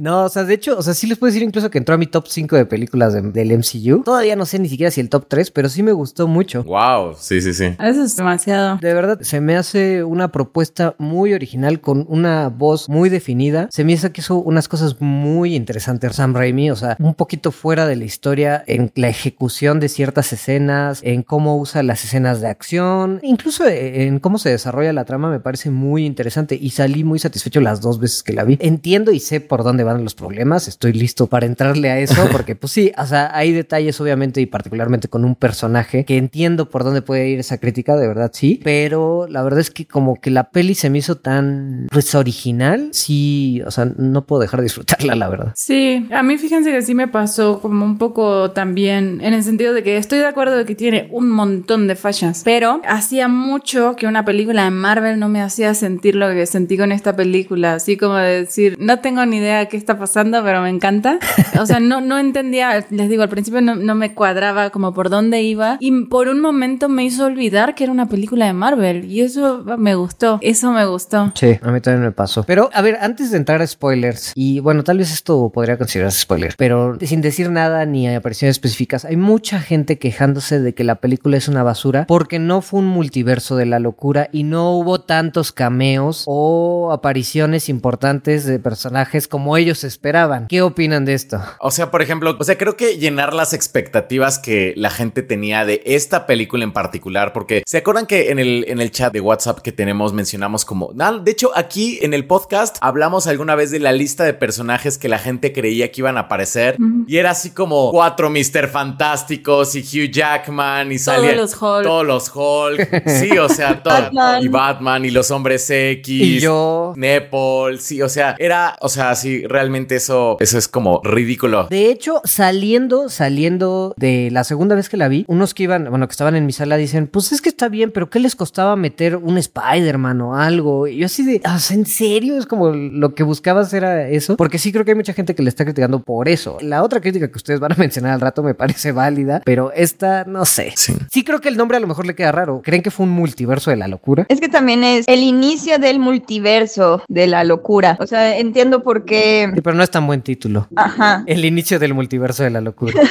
No, o sea, de hecho, o sea, sí les puedo decir incluso que entró a mi top 5 de películas de- del MCU. Todavía no sé ni siquiera si el top 3, pero sí me gustó mucho. wow, sí, sí, sí. Eso es demasiado. De verdad, se me hace una propuesta muy original con una voz muy definida. Se me hace que hizo unas cosas muy interesantes Sam Raimi, o sea, un poquito fuera de la historia en la ejecución de ciertas escenas, en cómo usa las escenas de acción, incluso en cómo se desarrolla la trama me parece muy interesante y salí muy satisfecho las dos veces que la vi. Entiendo y sé por dónde van los problemas, estoy listo para entrarle a eso porque pues sí, o sea, hay detalles obviamente y particularmente con un personaje que entiendo por dónde puede ir esa crítica, de verdad sí, pero la verdad es que como que la peli se me hizo tan pues original, sí, o sea, no puedo dejar de disfrutarla, la verdad. Sí, a mí fíjense que sí me pasó como un poco también en el sentido de que estoy de acuerdo de que tiene un montón de fallas, pero hacía mucho que una película de Marvel no me hacía sentir lo que sentí con esta película, así como de decir, no tengo ni idea qué está pasando, pero me encanta. O sea, no, no entendía, les digo, al principio no, no me cuadraba como por dónde iba y por un momento me hizo olvidar que era una película de Marvel y eso me gustó, eso me gustó. Sí, a mí también me pasó. Pero, a ver, antes de entrar a spoilers, y bueno, tal vez esto podría considerarse spoiler, pero sin decir nada ni apariciones específicas, hay mucha gente quejándose de que la película es una basura porque no fue un multiverso de la locura y no hubo tantos cameos o apariciones importantes de personajes como ellos esperaban. ¿Qué opinan de esto? O sea, por ejemplo, o sea, creo que llenar las expectativas que la gente tenía de esta película en particular, porque se acuerdan que en el, en el chat de WhatsApp que tenemos mencionamos como, "Ah, de hecho, aquí en el podcast hablamos alguna vez de la lista de personajes que la gente creía que iban a aparecer y era así como cuatro Mr. Fantásticos y Hugh Jackman y Todos salía los Hulk. todos los Hulk, sí, o sea, todo Batman. y Batman y los hombres X Y yo. Nepal, sí, o sea, era, o sea, sí, realmente eso, eso es como ridículo. De hecho, saliendo, saliendo de la segunda vez que la vi, unos que iban, bueno, que estaban en mi sala dicen, pues es que está bien, pero ¿qué les costaba meter un Spider-Man o algo? Y yo así de, "Ah, ¿en serio? Es como lo que buscabas era eso. Porque sí creo que hay mucha gente que le está criticando por eso. La otra crítica que ustedes van a mencionar al rato me parece válida, pero esta, no sé. Sí. Sí creo que el nombre a lo mejor le queda raro. ¿Creen que fue un multiverso de la locura? Es que también es el inicio del multiverso de la locura. O sea, entiendo por qué. Sí, pero no es tan buen título. Ajá. El inicio del multiverso de la locura.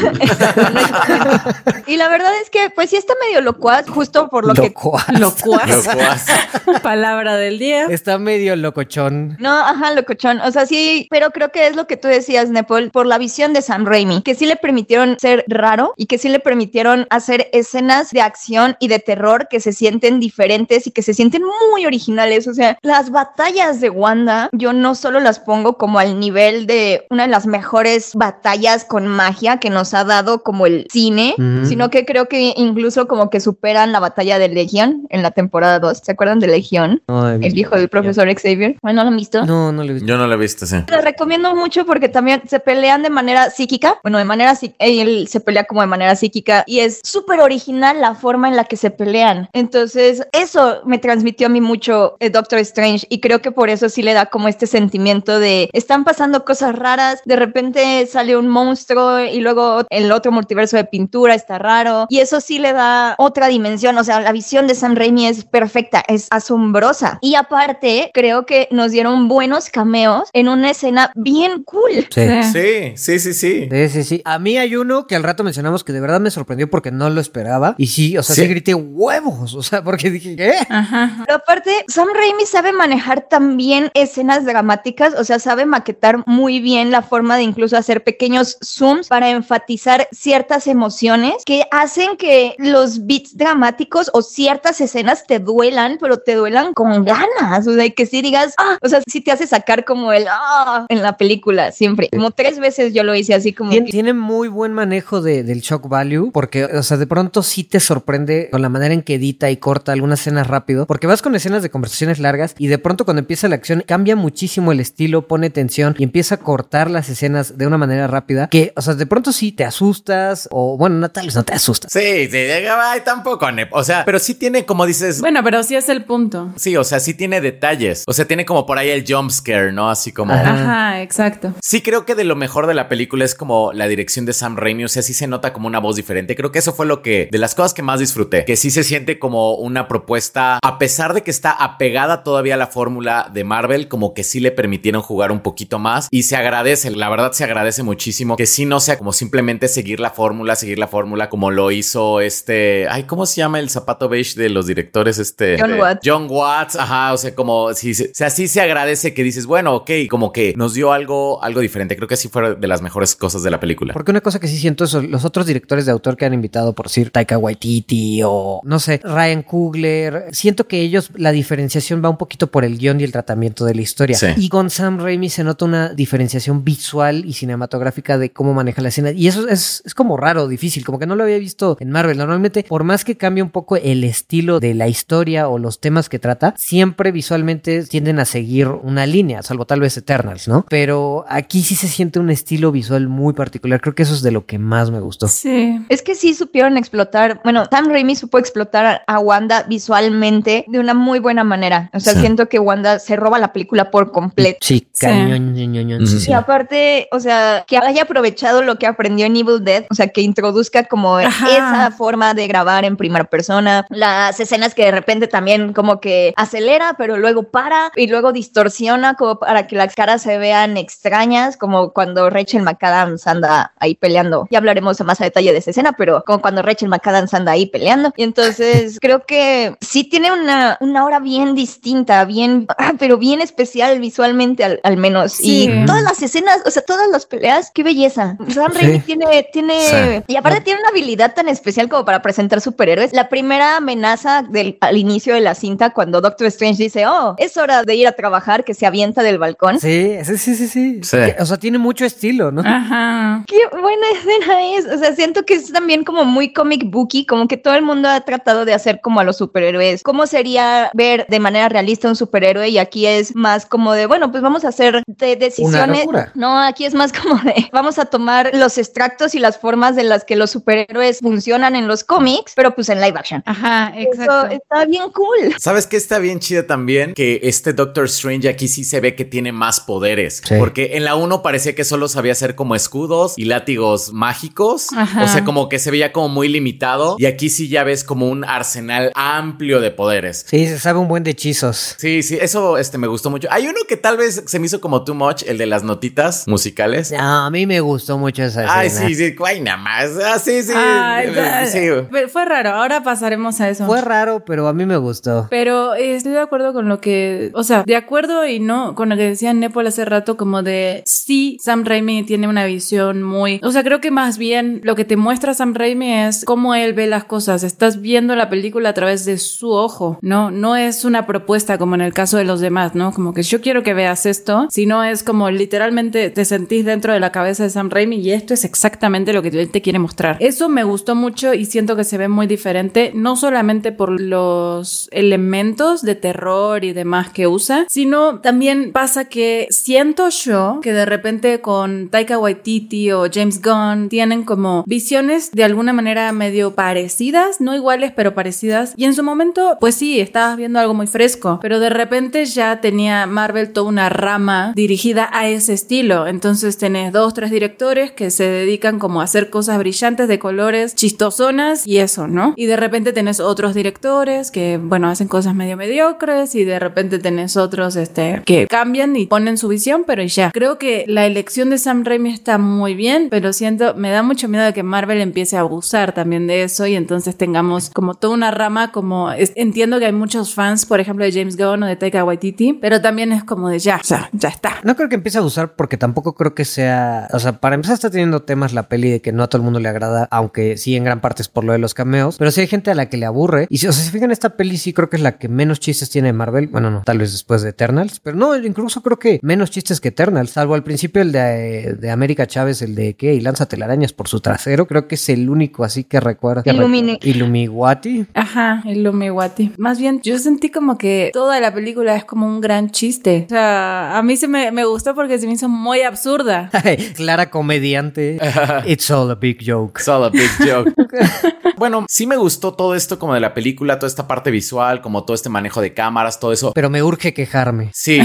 Y la verdad es que, pues sí está medio locuaz, justo por lo que. Locuaz. Locuaz. Locuaz. Palabra del día. Está medio locochón. No, ajá, locochón. O sea, sí, pero creo que es lo que tú decías, Nepal, por la visión de Sam Raimi, que sí le permitieron ser raro y que sí le permitieron hacer escenas de acción y de terror que se sienten diferentes y que se sienten muy originales. O sea, las batallas de Wanda, yo no solo las pongo como al nivel de una de las mejores batallas con magia que nos ha dado como el cine, sino que creo que incluso como que superan la batalla de Legion en la temporada 2. ¿Se acuerdan de Legion? No, El visto. hijo del profesor Xavier. Bueno, ¿no lo han visto? No, no lo he visto. Yo no lo he visto, sí. Lo recomiendo mucho porque también se pelean de manera psíquica. Bueno, de manera él se pelea como de manera psíquica y es súper original la forma en la que se pelean. Entonces, eso me transmitió a mí mucho eh, Doctor Strange y creo que por eso sí le da como este sentimiento de están pasando cosas raras, de repente sale un monstruo y luego el otro multiverso de pintura está raro y eso sí le da otra dimensión, o sea, la visión de Sam Raimi es perfecta, es asombrosa. Y aparte, creo que nos dieron buenos cameos en una escena bien cool. Sí. Sí, sí, sí, sí. Sí, sí, sí. A mí hay uno que al rato mencionamos que de verdad me sorprendió porque no lo esperaba. Y sí, o sea, sí, Sí. grité huevos. O sea, porque dije, ¿qué? Ajá. Pero aparte, Sam Raimi sabe manejar también escenas dramáticas, o sea, sabe maquetar muy bien la forma de incluso hacer pequeños zooms para enfatizar ciertas emociones que hacen que los beats dramáticos o ciertas escenas te duelan, pero te duelan con ganas, o sea, que sí digas, ah, o sea, sí te hace sacar como el ah en la película, siempre. Como tres veces yo lo hice así como... Tiene, que- tiene muy buen manejo de- del shock value porque, o sea, de pronto sí te sorprende con la manera en que edita y corta algunas escenas rápido, porque vas con escenas de conversaciones largas y de pronto cuando empieza la acción cambia muchísimo el estilo, pone tensión y empieza a cortar las escenas de una manera rápida que, o sea, de pronto sí te asustas o, bueno, no, tal vez no te asustas. Sí, sí, ay, tampoco, o sea, pero sí tiene, como dices, Bueno, pero sí es el punto. sí, o sea, sí tiene detalles, o sea, tiene como por ahí el jump scare, ¿no? Así como... Ajá. Ajá, exacto. Sí, creo que de lo mejor de la película es como la dirección de Sam Raimi, o sea, sí se nota como una voz diferente. Creo que eso fue lo que, de las cosas que más disfruté, que sí se siente como una propuesta, a pesar de que está apegada todavía a la fórmula de Marvel, como que sí le permitieron jugar un poquito más y se agradece, la verdad se agradece muchísimo que sí no sea como simplemente seguir la fórmula, seguir la fórmula como lo hizo este, ay, ¿cómo se llama el zapato beige de los directores? Este, John eh, Watts. John Watts, ajá, o sea, como si, o sea, sí se agradece que dices, bueno, ok, como que nos dio algo, algo diferente. Creo que sí fue de las mejores cosas de la película. Porque una cosa que sí siento es los otros directores de autor que han invitado, por decir Taika Waititi o no sé, Ryan Coogler, siento que ellos la diferenciación va un poquito por el guion y el tratamiento de la historia. Sí. Y con Sam Raimi se nota una diferenciación visual y cinematográfica de cómo maneja la escena. Y eso es, es como raro, difícil, como que no lo había visto en Marvel. Normalmente, por más que cambie un poco el estilo de la historia o los temas que trata, siempre visualmente tienden a seguir una línea, salvo tal vez Eternals, ¿no? Pero aquí sí se siente un estilo visual muy particular. Creo que eso es de lo que más me gustó. Sí. Es que sí supieron explotar, bueno, Sam Raimi supo explotar a- Wanda visualmente de una muy buena manera. O sea, Sí. siento que Wanda se roba la película por completo. Sí, Sí. cañón, ño, ño, ño, sí, sí. Y aparte, o sea, que haya aprovechado lo que aprendió en Evil Dead, o sea, que introduzca como Ajá. esa forma de grabar en primera persona, las escenas que de repente también como que acelera, pero luego para y luego distorsiona como para que las caras se vean extrañas, como cuando Rachel McAdams anda ahí peleando. Ya hablaremos más a detalle de esa escena, pero como cuando Rachel McAdams anda ahí peleando. Y entonces creo que sí tiene una, una hora bien distinta, bien, ah, pero bien especial visualmente al, al menos. Sí. Y todas las escenas, o sea, todas las peleas, qué belleza. Sam Raimi Sí. tiene, tiene, Sí. y aparte tiene una habilidad tan especial como para presentar superhéroes. La primera amenaza del, al inicio de la cinta, cuando Doctor Strange dice, oh, es hora de ir a trabajar, que se avienta del balcón. Sí, sí, sí, sí, sí. O sea, tiene mucho estilo, ¿no? Ajá. Qué buena escena es. O sea, siento que es también como muy comic booky, como que todo el mundo ha tratado de hacer como a los superhéroes. ¿Cómo sería ver de manera realista un superhéroe? Y aquí es más como de, bueno, pues vamos a hacer de decisiones. No, aquí es más como de, vamos a tomar los extractos y las formas de las que los superhéroes funcionan en los cómics, pero pues en live action. Ajá, Eso exacto. está bien cool. ¿Sabes qué está bien chido también? Que este Doctor Strange aquí sí se ve que tiene más poderes. Sí. Porque en la 1 parecía que solo sabía hacer como escudos y látigos mágicos. Ajá. O sea, como que se veía como muy limitado. Y aquí sí ya ves como un arsenal amplio de poderes. Sí, se sabe un buen de hechizos. Sí, sí, eso este, me gustó mucho. Hay uno que tal vez se me hizo como too much, el de las notitas musicales. No, a mí me gustó mucho esa escena. Ay, sí, sí, guay, nada más. Ah, sí, sí. Ay, sí. Pero Fue raro, ahora pasaremos a eso. Fue raro, pero a mí me gustó. Pero eh, estoy de acuerdo con lo que, o sea, de acuerdo y no con lo que decía Nepal hace rato, como de sí, Sam Raimi tiene una visión muy, o sea, creo que más bien lo que te muestra Sam Raimi es cómo él ve las cosas. Estás viendo la película a través de su ojo, no, no es una propuesta como en el caso de los demás, ¿no? Como que yo quiero que veas esto, sino es como literalmente te sentís dentro de la cabeza de Sam Raimi y esto es exactamente lo que él te quiere mostrar. Eso me gustó mucho y siento que se ve muy diferente, no solamente por los elementos de terror y demás que usa, sino también pasa que siento yo que de repente con Taika Waititi o James Gunn tienen como visiones de alguna manera medio parecidas, no iguales, pero parecidas. Y en su momento, pues sí, estabas viendo algo muy fresco, pero de repente ya tenía Marvel toda una rama dirigida a ese estilo. Entonces tenés dos, tres directores que se dedican como a hacer cosas brillantes de colores, chistosonas y eso, ¿no? Y de repente tenés otros directores que, bueno, hacen cosas medio mediocres y de repente tenés otros, este, que cambian y ponen su visión, pero ya. Creo que la elección de Sam Raimi Raimi está muy bien, pero siento, me da mucho miedo de que Marvel empiece a abusar también de eso y entonces tengamos como toda una rama como, entiendo que hay muchos fans, por ejemplo, de James Gunn o de Taika Waititi, pero también es como de ya, o sea, ya está. No creo que empiece a abusar porque tampoco creo que sea, o sea, para empezar está teniendo temas la peli de que no a todo el mundo le agrada, aunque sí en gran parte es por lo de los cameos, pero sí hay gente a la que le aburre. Y si, o sea, si fijan, esta peli sí creo que es la que menos chistes tiene de Marvel. Bueno, no, tal vez después de Eternals, pero no, incluso creo que menos chistes que Eternals, salvo al principio el de, de América Chávez, el de que y lanza telarañas por su trasero, creo que es el único así que recuerda. Illumine. Illumiwati. Ajá, Illumiwati. Más bien, yo sentí como que toda la película es como un gran chiste. O sea, a mí se me, me gustó porque se me hizo muy absurda. Clara comediante. It's all a big joke. It's all a big joke. bueno, sí me gustó todo esto como de la película, toda esta parte visual, como todo este manejo de cámaras, todo eso. Pero me urge quejarme. Sí,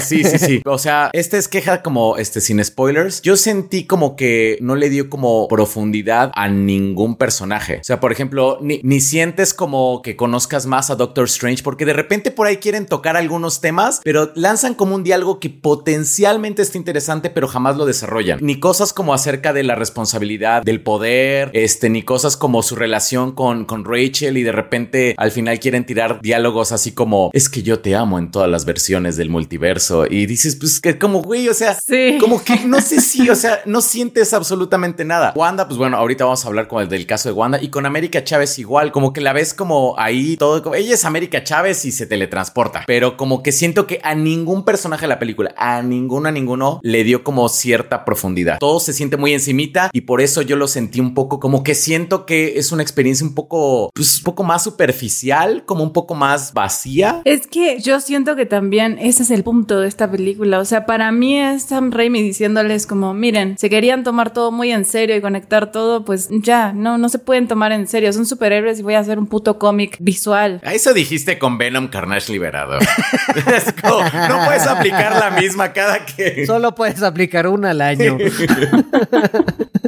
sí, sí, sí. O sea, este es queja como este sin spoilers. Yo sentí como que no le dio como profundidad a ningún personaje. O sea, por ejemplo, ni, ni sientes como que conozcas más a Doctor Strange porque de repente por ahí quieren tocar algunos temas, pero lanzan como un diálogo que potencialmente está interesante, pero jamás lo desarrollan. Ni cosas como acerca de la responsabilidad del poder, este, ni cosas como su relación con, con Rachel y de repente al final quieren tirar diálogos así como es que yo te amo en todas las versiones del multiverso y dices pues que como güey, o sea, como que no sé si, o sea, no sientes absolutamente nada. Wanda, pues bueno, ahorita vamos a hablar con el del caso de Wanda y con América Chávez igual, como que la ves como ahí todo, ella es América Chávez y se teletransporta, pero como que siento que a ningún personaje de la película, a ninguno, a ninguno le dio como cierta profundidad. Todo se siente muy encimita y por eso yo lo sentí un poco como que siento que es una experiencia un poco, pues un poco más superficial, como un poco más vacía. Es que yo siento que también ese es el punto de esta película. O sea, para mí es Sam Raimi diciéndoles como, miren, se querían tomar todo muy en serio y conectar todo, pues ya, no, no se pueden tomar en serio. Son superhéroes y voy a hacer un puto cómic visual. A eso dijiste con Venom Carnage liberado. no puedes aplicar la misma cada que... Solo puedes aplicar una al año.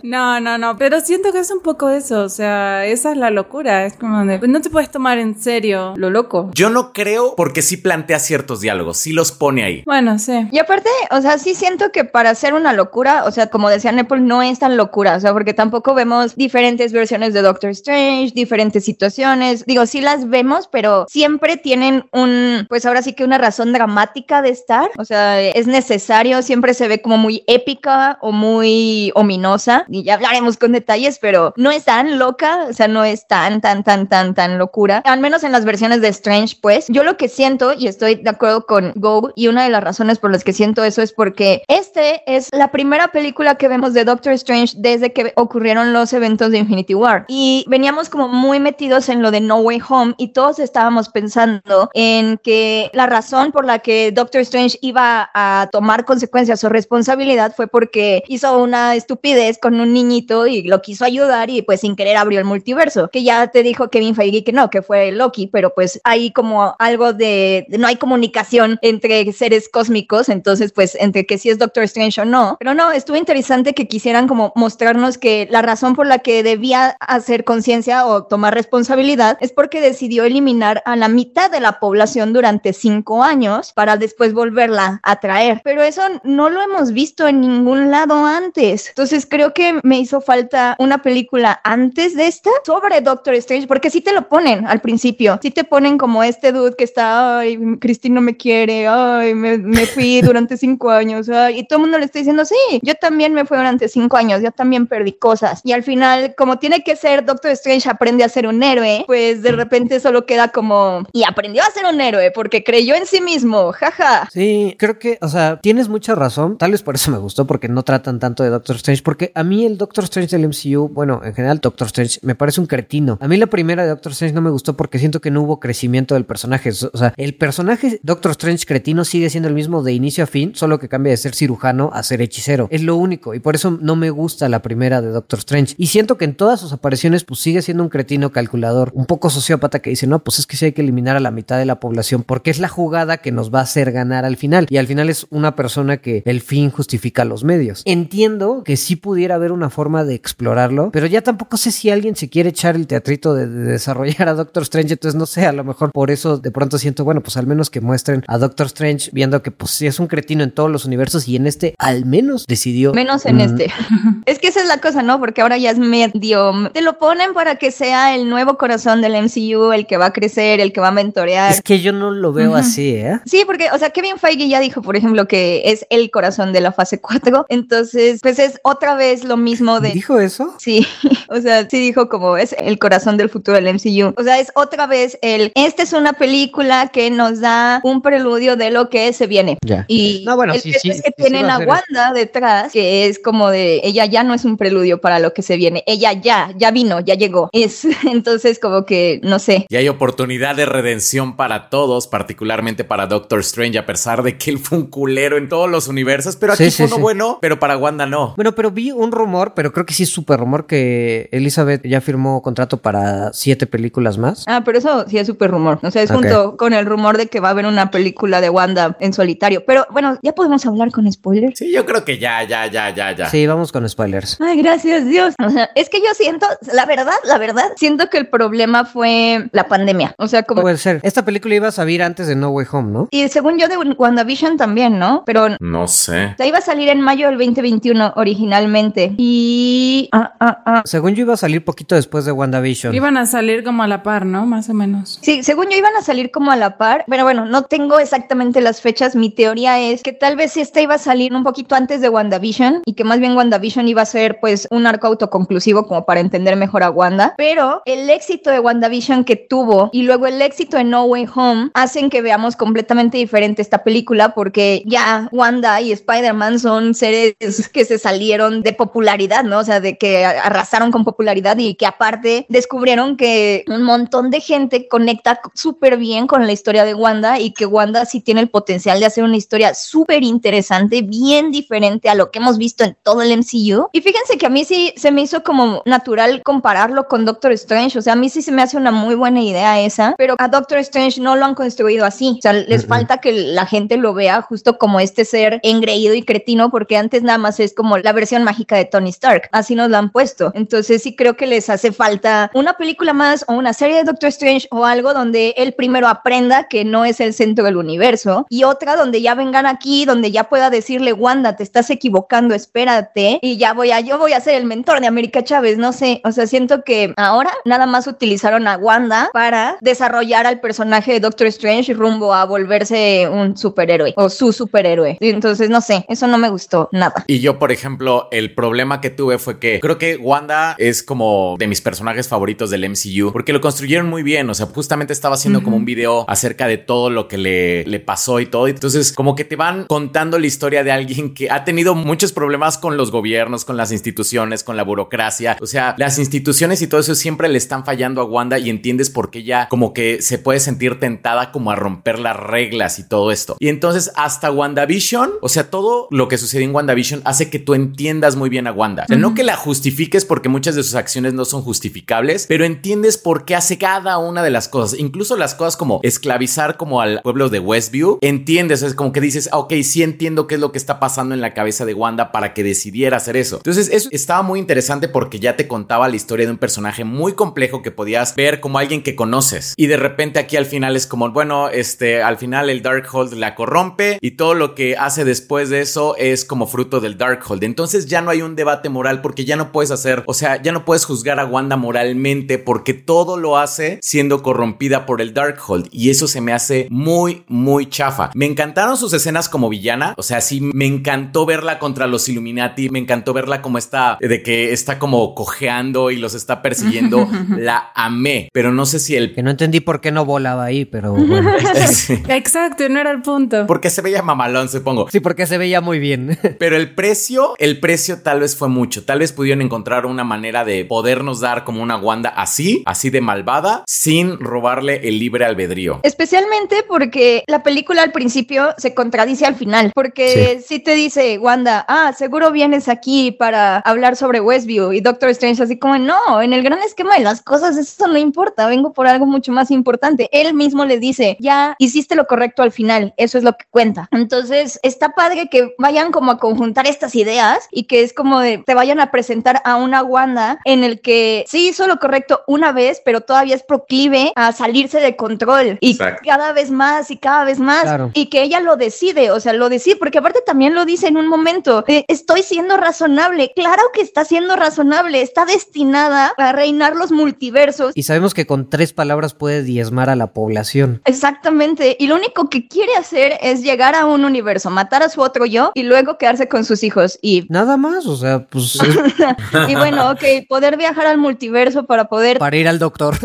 No, no, no, pero siento que es un poco eso, o sea, esa es la locura, es como de, pues, no te puedes tomar en serio lo loco. Yo no creo porque sí plantea ciertos diálogos, sí los pone ahí. Bueno, sí. Y aparte, o sea, sí siento que para hacer una locura, o sea, como decía Nepal, no es tan locura, o sea, porque tampoco vemos diferentes versiones de Doctor Strange, diferentes situaciones, digo, sí las vemos, pero siempre tienen un, pues ahora sí que una razón dramática de estar, o sea, es necesario, siempre se ve como muy épica o muy ominosa y ya hablaremos con detalles, pero no es tan loca, o sea, no es tan, tan, tan, tan, tan locura. Al menos en las versiones de Strange, pues, yo lo que siento, y estoy de acuerdo con Go, y una de las razones por las que siento eso es porque este es la primera película que vemos de Doctor Strange desde que ocurrieron los eventos de Infinity War. Y veníamos como muy metidos en lo de No Way Home y todos estábamos pensando en que la razón por la que Doctor Strange iba a tomar consecuencias o responsabilidad fue porque hizo una estupidez con un niñito y lo quiso ayudar y pues sin querer abrió el multiverso, que ya te dijo Kevin Feige que no, que fue Loki, pero pues hay como algo de, no hay comunicación entre seres cósmicos, entonces pues entre que si es Doctor Strange o no, pero no, estuvo interesante que quisieran como mostrarnos que la razón por la que debía hacer conciencia o tomar responsabilidad es porque decidió eliminar a la mitad de la población durante cinco años para después volverla a traer, pero eso no lo hemos visto en ningún lado antes, entonces creo que me hizo falta una película antes de esta sobre Doctor Strange, porque sí te lo ponen al principio, sí te ponen como este dude que está, ay, Christine no me quiere, ay, me, fui durante cinco años, y todo el mundo le está diciendo, sí, yo también me fui durante cinco años, yo también perdí cosas, y al final, como tiene que ser Doctor Strange aprende a ser un héroe, pues de repente solo queda como, y aprendió a ser un héroe porque creyó en sí mismo, jaja. Sí, creo que, o sea, tienes mucha razón, tal vez por eso me gustó, porque no tratan tanto de Doctor Strange, porque a mí el Doctor Strange del MCU, bueno, en general Doctor Strange, me parece un cretino. A mí la primera de Doctor Strange no me gustó porque siento que no hubo crecimiento del personaje. O sea, el personaje Doctor Strange cretino sigue siendo el mismo de inicio a fin, solo que cambia de ser cirujano a ser hechicero. Es lo único y por eso no me gusta la primera de Doctor Strange. Y siento que en todas sus apariciones pues sigue siendo un cretino calculador, un poco sociópata que dice, no, pues es que sí hay que eliminar a la mitad de la población porque es la jugada que nos va a hacer ganar al final. Y al final es una persona que el fin justifica los medios. Entiendo que sí pudiera haber una forma de explorarlo, pero ya tampoco sé si alguien se quiere echar el teatrito de, de, desarrollar a Doctor Strange, entonces no sé, a lo mejor por eso de pronto siento, bueno, pues al menos que muestren a Doctor Strange viendo que pues sí es un cretino en todos los universos y en este al menos años, decidió... Menos en mm, este. es que esa es la cosa, ¿no? Porque ahora ya es medio... Te lo ponen para que sea el nuevo corazón del MCU, el que va a crecer, el que va a mentorear. Es que yo no lo veo así, ¿eh? Sí, porque, o sea, Kevin Feige ya dijo, por ejemplo, que es el corazón de la fase 4. Entonces, pues es otra vez lo mismo de... ¿Dijo eso? Sí, o sea, sí dijo como es el corazón del futuro del MCU. O sea, es otra vez el, esta es una película que nos da un preludio de lo que se viene. Ya. Y No, bueno, el sí, sí, es que sí, tienen a Wanda detrás, que es como de, ella ya no es un preludio para lo que se viene. Ella ya, ya vino, ya llegó. Es, entonces como que, no sé. Y hay oportunidad de redención para todos, particularmente para Doctor Strange, a pesar de que él fue un culero en todos los universos, pero aquí Sí, sí, fue uno sí. bueno, pero para Wanda no. Bueno, pero vi un rumor, pero creo que sí es súper rumor que Elizabeth ya firmó contrato para siete películas más. Ah, pero eso sí es súper rumor. O sea, es junto con el rumor de que va a haber una película de Wanda en solitario. Pero bueno, ya podemos hablar con spoilers. Sí, yo creo que ya, ya, ya, ya, ya. Sí, vamos con spoilers. Ay, gracias Dios. O sea, es que yo siento, la verdad, la verdad, siento que el problema fue la pandemia. O sea, como... Puede ser. Esta película iba a salir antes de No Way Home, ¿no? Y según yo de WandaVision también, ¿no? Pero No sé. sea, iba a salir en mayo del 2021 originalmente. Y... Ah, ah, ah. Según yo iba a salir poquito después de WandaVision. Iban a salir como a la par, ¿no? Más o menos. Sí, según yo iban a salir como a la par, pero bueno, no tengo exactamente las fechas. Mi teoría es que tal vez esta iba a salir un poquito antes de WandaVision y que más bien WandaVision iba a ser pues un arco autoconclusivo como para entender mejor a Wanda. Pero el éxito de WandaVision que tuvo y luego el éxito de No Way Home hacen que veamos completamente diferente esta película porque ya Wanda y Spider-Man son seres que se salieron de popularidad, ¿no? O sea, de que arrasaron con popularidad y que aparte descubrieron que un montón de gente conecta súper bien con la historia de Wanda y que Wanda sí tiene el potencial de hacer una historia súper interesante, bien diferente a lo que hemos visto en todo el MCU. Y fíjense que a mí sí se me hizo como natural compararlo con Doctor Strange, o sea, a mí sí se me hace una muy buena idea esa, pero a Doctor Strange no lo han construido así, o sea, les falta que la gente lo vea justo como este ser engreído y cretino, porque antes nada más es como la versión mágica de Tony Stark, así nos la han puesto. Entonces sí creo que les hace falta una película más o una serie de Doctor Strange o algo donde él primero aprenda que no es el centro del universo y otra donde ya vengan aquí, donde ya pueda decirle, Wanda, te estás equivocando, espérate, y ya voy a, yo voy a ser el mentor de América Chávez, no sé, o sea, siento que ahora nada más utilizaron a Wanda para desarrollar al personaje de Doctor Strange rumbo a volverse un superhéroe o su superhéroe. Y Entonces, no sé, eso no me gustó nada. Y yo, por ejemplo, el problema que tuve fue que creo que Wanda es como de mis personajes favoritos del MCU porque lo construyeron muy bien. O sea, justamente estaba haciendo como un video acerca de todo lo que le, le pasó y todo. Entonces, como que te van contando la historia de alguien que ha tenido muchos problemas con los gobiernos, con las instituciones, con la burocracia. O sea, las instituciones y todo eso siempre le están fallando a Wanda y entiendes por qué ella como que se puede sentir tentada como a romper las reglas y todo esto. Y entonces, hasta WandaVision, o sea, todo lo que sucede en WandaVision hace que tú entiendas muy bien a Wanda. O sea, no que la justifiques porque muchas de sus acciones no son justificables, pero entiendes por qué hace cada una de las cosas. Incluso las cosas como esclavizar como al pueblo de Westview, entiendes, es como que dices, ah, ok, sí entiendo qué es lo que está pasando en la cabeza de Wanda para que decidiera hacer eso. Entonces, eso estaba muy interesante porque ya te contaba la historia de un personaje muy complejo que podías ver como alguien que conoces. Y de repente aquí al final es como, bueno, este, al final el Darkhold la corrompe y todo lo que hace después de eso es como fruto del Darkhold. Entonces ya no hay un debate moral porque ya no puedes hacer, o sea, ya no puedes juzgar a Wanda moralmente porque todo lo hace siendo corrompida por el Darkhold y eso se me hace muy, muy chafa. Me encantaron sus escenas como villana, o sea, sí, me encantó verla contra los Illuminati, me encantó verla como está, de que está como cojeando y los está persiguiendo, la amé, pero no sé si el... Que no entendí por qué no volaba ahí, pero bueno. Sí. Exacto, no era el punto. Porque se veía mamalón, supongo. Sí, porque se veía muy bien. Pero el precio, el precio tal vez fue mucho. Tal vez pudieron encontrar una manera de podernos dar como una Wanda así, así de malvada, sin robarle el libre albedrío. Especialmente porque la película al principio se contradice al final, porque si te dice Wanda, ah, seguro vienes aquí para hablar sobre Westview y Doctor Strange así como, no, en el gran esquema de las cosas eso no importa, vengo por algo mucho más importante. Él mismo le dice, ya hiciste lo correcto al final, eso es lo que cuenta. Entonces está padre que vayan como a conjuntar estas ideas y que es como de, te vayan a presentar a una Wanda en el que sí hizo lo correcto una vez, pero todavía es proclive a salirse de control y Exacto. cada vez más y cada vez más Claro. y que ella lo decide, o sea, lo decide, porque aparte también lo dice en un momento, eh, estoy siendo razonable. Claro que está siendo razonable, está destinada a reinar los multiversos. Y sabemos que con tres palabras puede diezmar a la población. Exactamente, y lo único que quiere hacer es llegar a un universo, matar a su otro yo y luego quedarse con sus hijos. Y, Nada más, o sea, pues es y bueno, ok, poder viajar al multiverso para poder... para ir al doctor.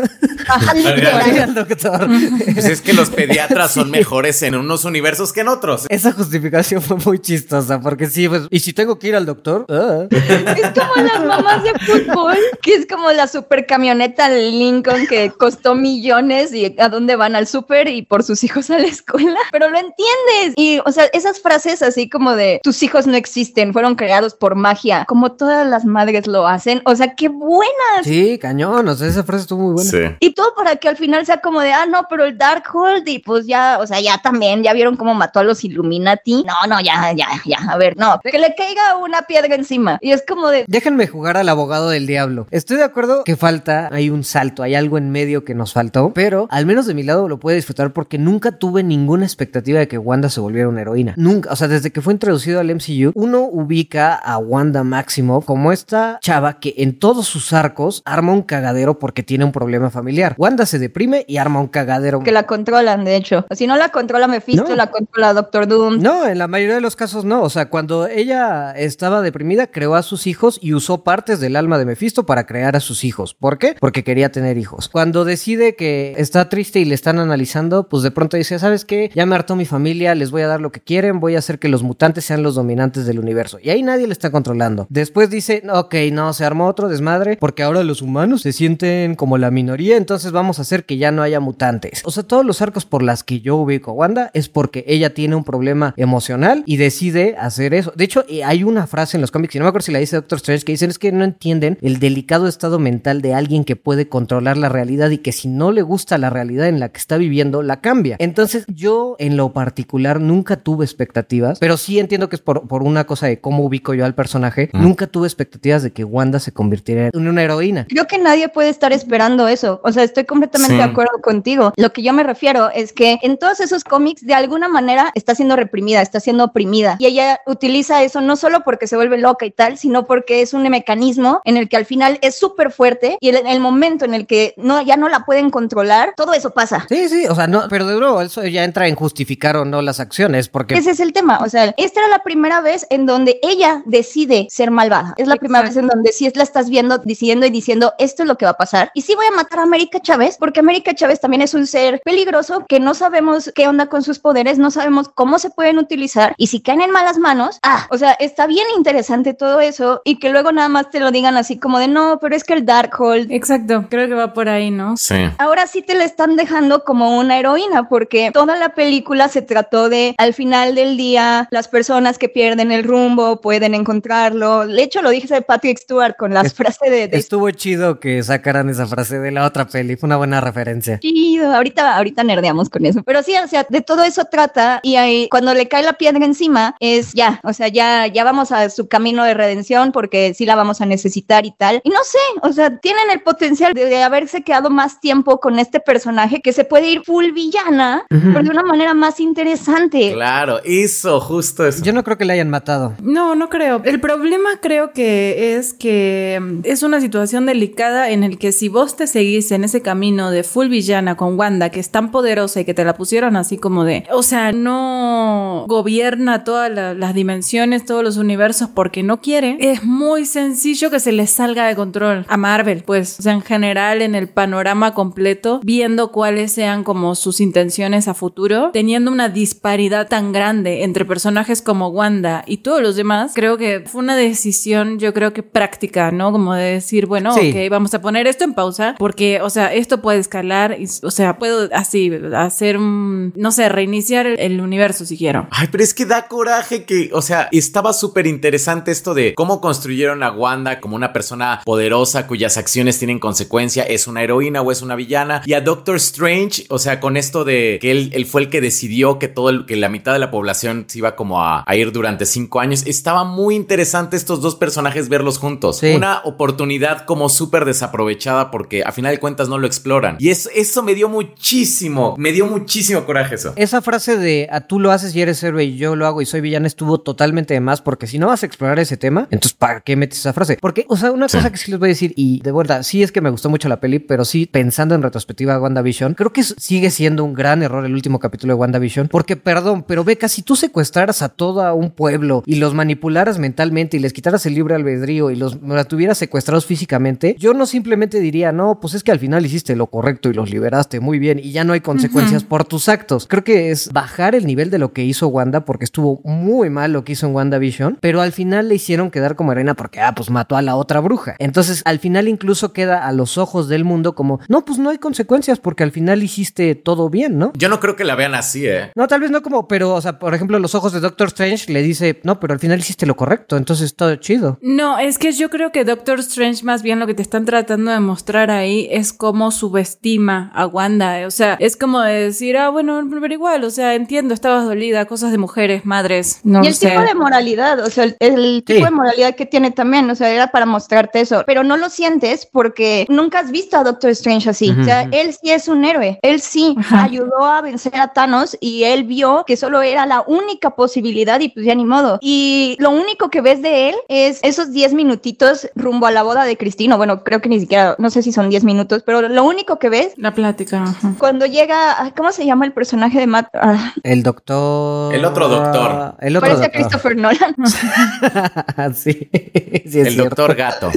Ajá, para ir al doctor. Pues es que los pediatras son mejores en unos universos que en otros. Esa justificación fue muy chistosa, porque sí, pues, ¿y si tengo que ir al doctor? Ah. Es como las mamás de fútbol, que es como la super camioneta Lincoln que costó millones y a dónde van al súper y por sus hijos a la escuela, pero lo entiendes. Y, o sea, esas frases así como de tus hijos no existen, fueron creados por magia, como todas las madres lo hacen, o sea, qué buenas. Sí, cañón, o sea, esa frase estuvo muy buena. Sí. Y todo para que al final sea como de, ah, no, pero el Darkhold, y pues ya, o sea, ya también, ya vieron cómo mató a los Illuminati. No, no, ya, ya, ya, a ver, no, que le caiga una piedra encima. Y es como de, Déjenme jugar al abogado del diablo. Estoy de acuerdo que falta, hay un salto, hay algo en medio que nos faltó, pero al menos de mi lado lo puedo disfrutar porque nunca tuve ninguna expectativa de que Wanda se volviera una heroína. Nunca, o sea, desde que fue introducido al MCU, uno ubica a Wanda Maximoff como esta chava que en todos sus arcos arma un cagadero porque tiene un problema familiar. Wanda se deprime y arma un cagadero. que la controlan, de hecho. Si no la controla Mephisto, No. la controla Doctor Doom. No, en la mayoría de los casos no. O sea, cuando ella estaba deprimida, creó a sus hijos y usó partes del alma de Mephisto para crear a sus hijos. ¿Por qué? Porque quería tener hijos. Cuando decide que está triste y le están analizando, pues de pronto dice, ¿sabes qué? Ya me hartó mi familia, les voy a dar lo que quieren, voy a hacer que los mutantes sean los dominantes del universo. Y ahí nadie le está controlando. Después dice, ok, no, se armó otro desmadre porque ahora los humanos se sienten como la minoría, entonces vamos a hacer que ya no haya mutantes. O sea, todos los arcos por las que yo ubico a Wanda es porque ella tiene un problema emocional y decide hacer eso. De hecho, eh, hay una frase en los cómics, y no me acuerdo si la dice Doctor Strange, que dicen es que no entienden el delicado estado mental de alguien que puede controlar la realidad y que si no le gusta la realidad en la que está viviendo, la cambia. Entonces, yo en lo particular nunca tuve expectativas, pero sí entiendo que es por, por una cosa de cómo ubico yo al personaje. Nunca tuve expectativas de que Wanda se convirtiera en una heroína. Creo que nadie puede estar esperando eso. O sea, estoy completamente Sí. de acuerdo contigo. Lo que yo me refiero es que en todos esos cómics, de alguna manera, está siendo reprimida, está siendo oprimida. Y ella utiliza eso no solo porque se vuelve loca y tal, sino porque es un mecanismo en el que al final es súper fuerte y en el momento en el que no, ya no la pueden controlar, todo eso pasa. Sí, sí, o sea, no, pero de nuevo, eso ya entra en justificar o no las acciones, porque Ese es el tema. O sea, esta era la primera vez en donde ella decide ser malvada. Es la primera vez en donde sí la estás viendo, diciendo y diciendo esto es lo que va a pasar. Y sí voy a matar a América Chávez, porque América Chávez también es un ser peligroso que no sabemos qué onda con sus poderes, no sabemos cómo se pueden utilizar. Y si caen en malas manos, ah, o sea, está bien interesante todo eso y que luego nada más te lo digan así como de no, pero es que el Darkhold Exacto, creo que va por ahí, ¿no? Sí. Ahora sí te la están dejando como una heroína, porque toda la película se trató de, al final del día, las personas que pierden el rumbo pueden encontrarlo. De hecho, lo dije Patrick Stewart con las frases de, de estuvo chido que sacaran esa frase de la otra peli, fue una buena referencia. chido. Ahorita, ahorita nerdeamos con eso. Pero sí, o sea, de todo eso trata y ahí cuando le cae la piedra encima es ya, o sea, ya, ya vamos a su camino de redención porque sí la vamos a necesitar y tal. Y no sé, o sea, tienen el potencial de, de haberse quedado más tiempo con este personaje que se puede ir full villana, pero de una manera más interesante. Claro, hizo justo eso. Yo no creo que la hayan matado. No, no creo. El problema creo que es que mm, es una situación delicada en el que si vos te seguís en ese camino de full villana con Wanda, que es tan poderosa y que te la pusieron así como de, o sea, no gobierna todas la- las dimensiones, todos los universos porque no quiere, es muy sencillo que se le salga de control a Marvel, pues, o sea, en general en el panorama completo, viendo cuáles sean como sus intenciones a futuro, teniendo una disparidad tan grande entre personajes como Wanda y todos los demás, creo que fue una decisión, yo creo que práctica, ¿no? Como de decir, bueno, Sí. ok, vamos a poner esto en pausa, porque, o sea, esto puede escalar, y, o sea, puedo así hacer un, no sé, reiniciar el, el universo si quiero. Ay, pero es que da coraje que, o sea, estaba súper interesante esto de cómo construyeron a Wanda como una persona poderosa cuyas acciones tienen consecuencia, es una heroína o es una villana, y a Doctor Strange, o sea, con esto de que él, él fue el que decidió que todo el, que la mitad de la población se iba como a, a ir durante cinco años, estaba muy interesante estos dos personajes verlos juntos. Sí. Una oportunidad como súper desaprovechada porque a final de cuentas no lo exploran. Y eso, eso me dio muchísimo, me dio muchísimo coraje eso. Esa frase de a tú lo haces y eres héroe y yo lo hago y soy villana estuvo estuvo totalmente de más porque si no vas a explorar ese tema, entonces ¿para qué metes esa frase? Porque, o sea, una cosa que sí les voy a decir y de verdad, sí es que me gustó mucho la peli, pero sí pensando en retrospectiva de WandaVision, creo que sigue siendo un gran error el último capítulo de WandaVision porque, perdón, pero Beca, si tú secuestraras a todo un pueblo y los manipularas mentalmente y les quitaras el libre albedrío y los tuvieras secuestrados físicamente, yo no simplemente diría, no, pues es que al final hiciste lo correcto y los liberaste muy bien y ya no hay consecuencias por tus actos. Creo que es bajar el nivel de lo que hizo Wanda porque estuvo muy mal lo que hizo en WandaVision, pero al final le hicieron quedar como arena porque, ah, pues mató a la otra bruja. Entonces, al final incluso queda a los ojos del mundo como, no, pues no hay consecuencias porque al final hiciste todo bien, ¿no? Yo no creo que la vean así, ¿eh? No, tal vez no como, pero, o sea, por ejemplo, los ojos de Doctor Strange le dice, no, pero al final hiciste lo correcto, entonces todo chido. No, es que yo creo que Doctor Strange más bien lo que te están tratando de mostrar ahí es cómo subestima a Wanda. O sea, es como decir, ah, bueno, pero igual, o sea, entiendo, estabas dolida, cosas de mujeres, madres. No y el tipo de moralidad, o sea, el, tipo de moralidad que tiene también, o sea, era para mostrarte eso, pero no lo sientes porque nunca has visto a Doctor Strange así. O sea, él sí es un héroe, él sí ayudó a vencer a Thanos y él vio que solo era la única posibilidad y pues ya ni modo. Y lo único que ves de él es esos 10 minutitos rumbo a la boda de Cristino. Bueno, creo que ni siquiera, no sé si son 10 minutos, pero lo único que ves. La plática. Cuando llega, ¿cómo se llama el personaje de Matt? Ah. El doctor. El otro doctor. El otro Parece Christopher Nolan. sí. el doctor gato.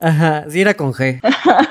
Ajá, sí era con G.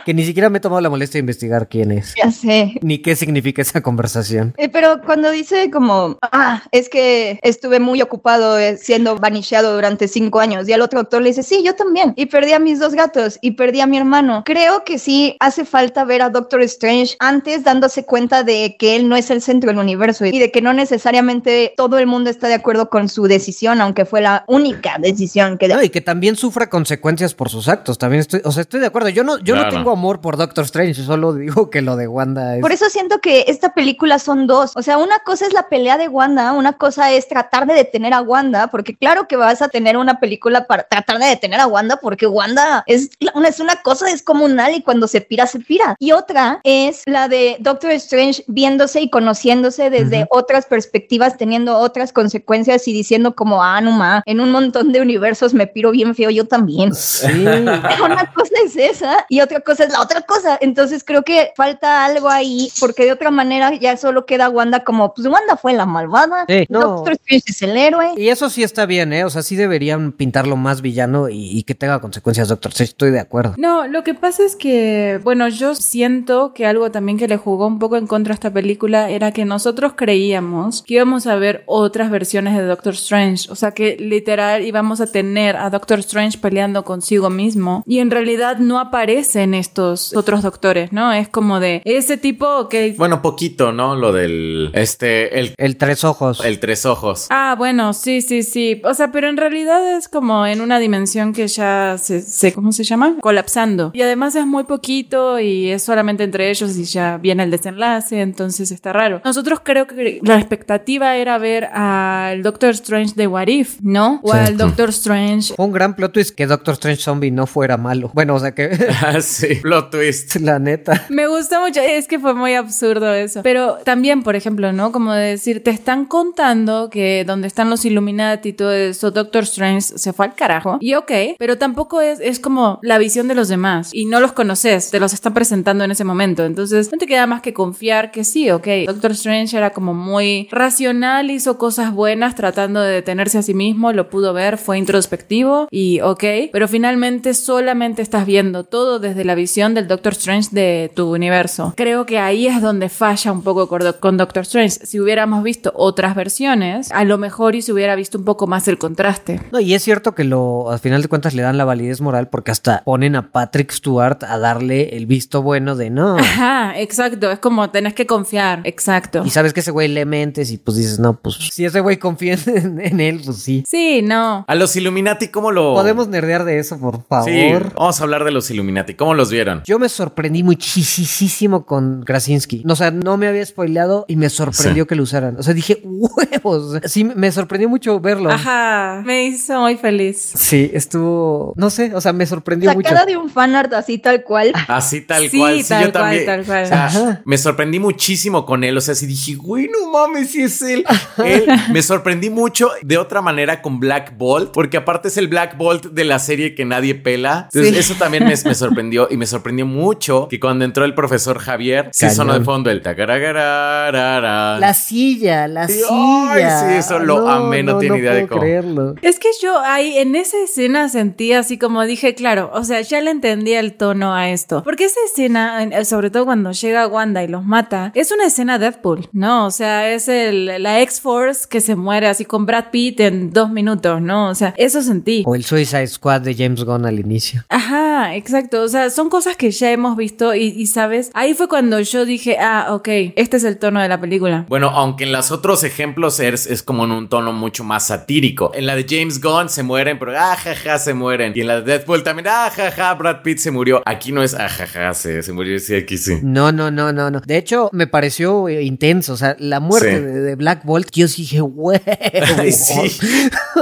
Que ni siquiera me he tomado la molestia de investigar quién es. Ya sé. Ni qué significa esa conversación. Eh, pero cuando dice como, ah, es que estuve muy ocupado eh, siendo vaniciado durante cinco años, y al otro doctor le dice, sí, yo también. Y perdí a mis dos gatos y perdí a mi hermano. Creo que sí hace falta ver a Doctor Strange antes dándose cuenta de que él no es el centro del universo y de que no necesariamente todo el mundo está de acuerdo con su decisión, aunque fue la única decisión que... No, y que también sufra consecuencias por sus actos. También estoy, o sea, estoy de acuerdo. Yo no, yo no tengo amor por Doctor Strange, solo digo que lo de Wanda es... Por eso siento que esta película son dos. O sea, una cosa es la pelea de Wanda, una cosa es tratar de detener a Wanda, porque claro que vas a tener una película para tratar de detener a Wanda, porque Wanda es una, es una cosa descomunal y cuando se pira, se pira. Y otra es la de Doctor Strange viéndose y conociéndose desde otras perspectivas, teniendo otras consecuencias y diciendo como, ah, no ma, en un montón de universos me piro bien feo yo también. Sí. una cosa es esa y otra cosa es la otra cosa. Entonces creo que falta algo ahí, porque de otra manera ya solo queda Wanda como, pues Wanda fue la malvada, Doctor Strange es el héroe. Y eso sí está bien, ¿eh? O sea, sí deberían pintarlo más villano y, que tenga consecuencias, Doctor Strange, estoy de acuerdo. No, lo que pasa es que, bueno, yo siento que algo también que le jugó un poco en contra a esta película era que nosotros creíamos que íbamos a ver otras versiones de Doctor Strange, o sea, que literal íbamos a tener a Doctor Strange peleando consigo mismo y en realidad no aparecen estos otros doctores, ¿no? Es como de ese tipo que... Bueno, poquito, ¿no? Lo del... Este... El, el tres ojos. El tres ojos. Ah, bueno, sí, sí, sí. O sea, pero en realidad es como en una dimensión que ya se, se ¿cómo se llama? Colapsando. Y además es muy poquito y es solamente entre ellos y ya viene el desenlace, entonces está raro. Nosotros creo que la expectativa era ver al Doctor Strange de What If, ¿no? O al Doctor Strange. un gran plot twist que Doctor Strange Zombie no fuera malo. Bueno, o sea que... ah, sí, plot twist. La neta. Me gusta mucho, es que fue muy absurdo eso. Pero también, por ejemplo, ¿no? Como decir, te están contando que donde están los Illuminati y todo eso, Doctor Strange se fue al carajo. Y ok, pero tampoco es, es como la visión de los demás. Y no los conoces, te los están presentando en ese momento. Entonces, no te queda más que confiar que sí, ok. Doctor Strange era como muy racional, hizo cosas buenas tratando de detenerse a sí mismo, lo pudo ver, fue introspectivo y ok. Pero finalmente solamente estás viendo todo desde la visión del Doctor Strange de tu universo. Creo que ahí es donde falla un poco con Doctor Strange. Si hubiéramos visto otras versiones, a lo mejor y se hubiera visto un poco más el contraste. No, y es cierto que lo, al final de cuentas le dan la validez moral porque hasta ponen a Patrick Stewart a darle el visto bueno de no. Ajá, exacto. Es como tenés que confiar. Exacto. Y sabes que ese güey le mentes y pues dices, no, pues si ese güey confía en, él, pues sí. Sí, no. A los Illuminati, ¿cómo lo. Podemos nerdear de eso, por favor. Sí, vamos a hablar de los Illuminati. ¿Cómo los vieron? Yo me sorprendí muchísimo con Krasinski. O sea, no me había spoileado y me sorprendió que lo usaran. O sea, dije, huevos. Sí, me sorprendió mucho verlo. Ajá, me hizo muy feliz. Sí, estuvo, no sé, o sea, me sorprendió mucho. Sacada de un fanart así tal cual. Así tal cual. Sí, yo también. Tal me sorprendí muchísimo con él. O sea, sí dije, güey, no mames, si es él. él. Me sorprendí mucho de otra manera con Black Bolt, porque aparte es el Black Bolt de la serie que nadie pela. Entonces, Sí. eso también me, me sorprendió y me sorprendió mucho que cuando entró el profesor Javier, sí Cañón. sonó de fondo el tacaragara. La silla, la Sí, silla. ay, sí, eso lo amé, no tiene idea de cómo. creerlo. Es que yo ahí en esa escena sentí así como dije, claro, o sea, ya le entendía el tono a esto. Porque esa escena, en- sobre todo cuando llega Wanda y los mata, es una escena Deadpool, ¿no? O sea, es el, la X-Force que se muere así con Brad Pitt en dos minutos, ¿no? O sea, eso sentí. O el Suicide Squad de James Gunn al inicio. Ajá, exacto. O sea, son cosas que ya hemos visto y, y, sabes, ahí fue cuando yo dije, ah, ok, este es el tono de la película. Bueno, aunque en los otros ejemplos es, es como en un tono mucho más satírico. En la de James Gunn se mueren, pero ah, jaja, se mueren. Y en la de Deadpool también, ah, jaja, Brad Pitt se murió. Aquí no es, ah, jaja, se, se murió, sí, aquí sí. No, no, no, no, no. De hecho, me pareció eh, intenso. O sea, la muerte Sí. de, de Black Bolt, yo sí dije, güey. Ay, sí.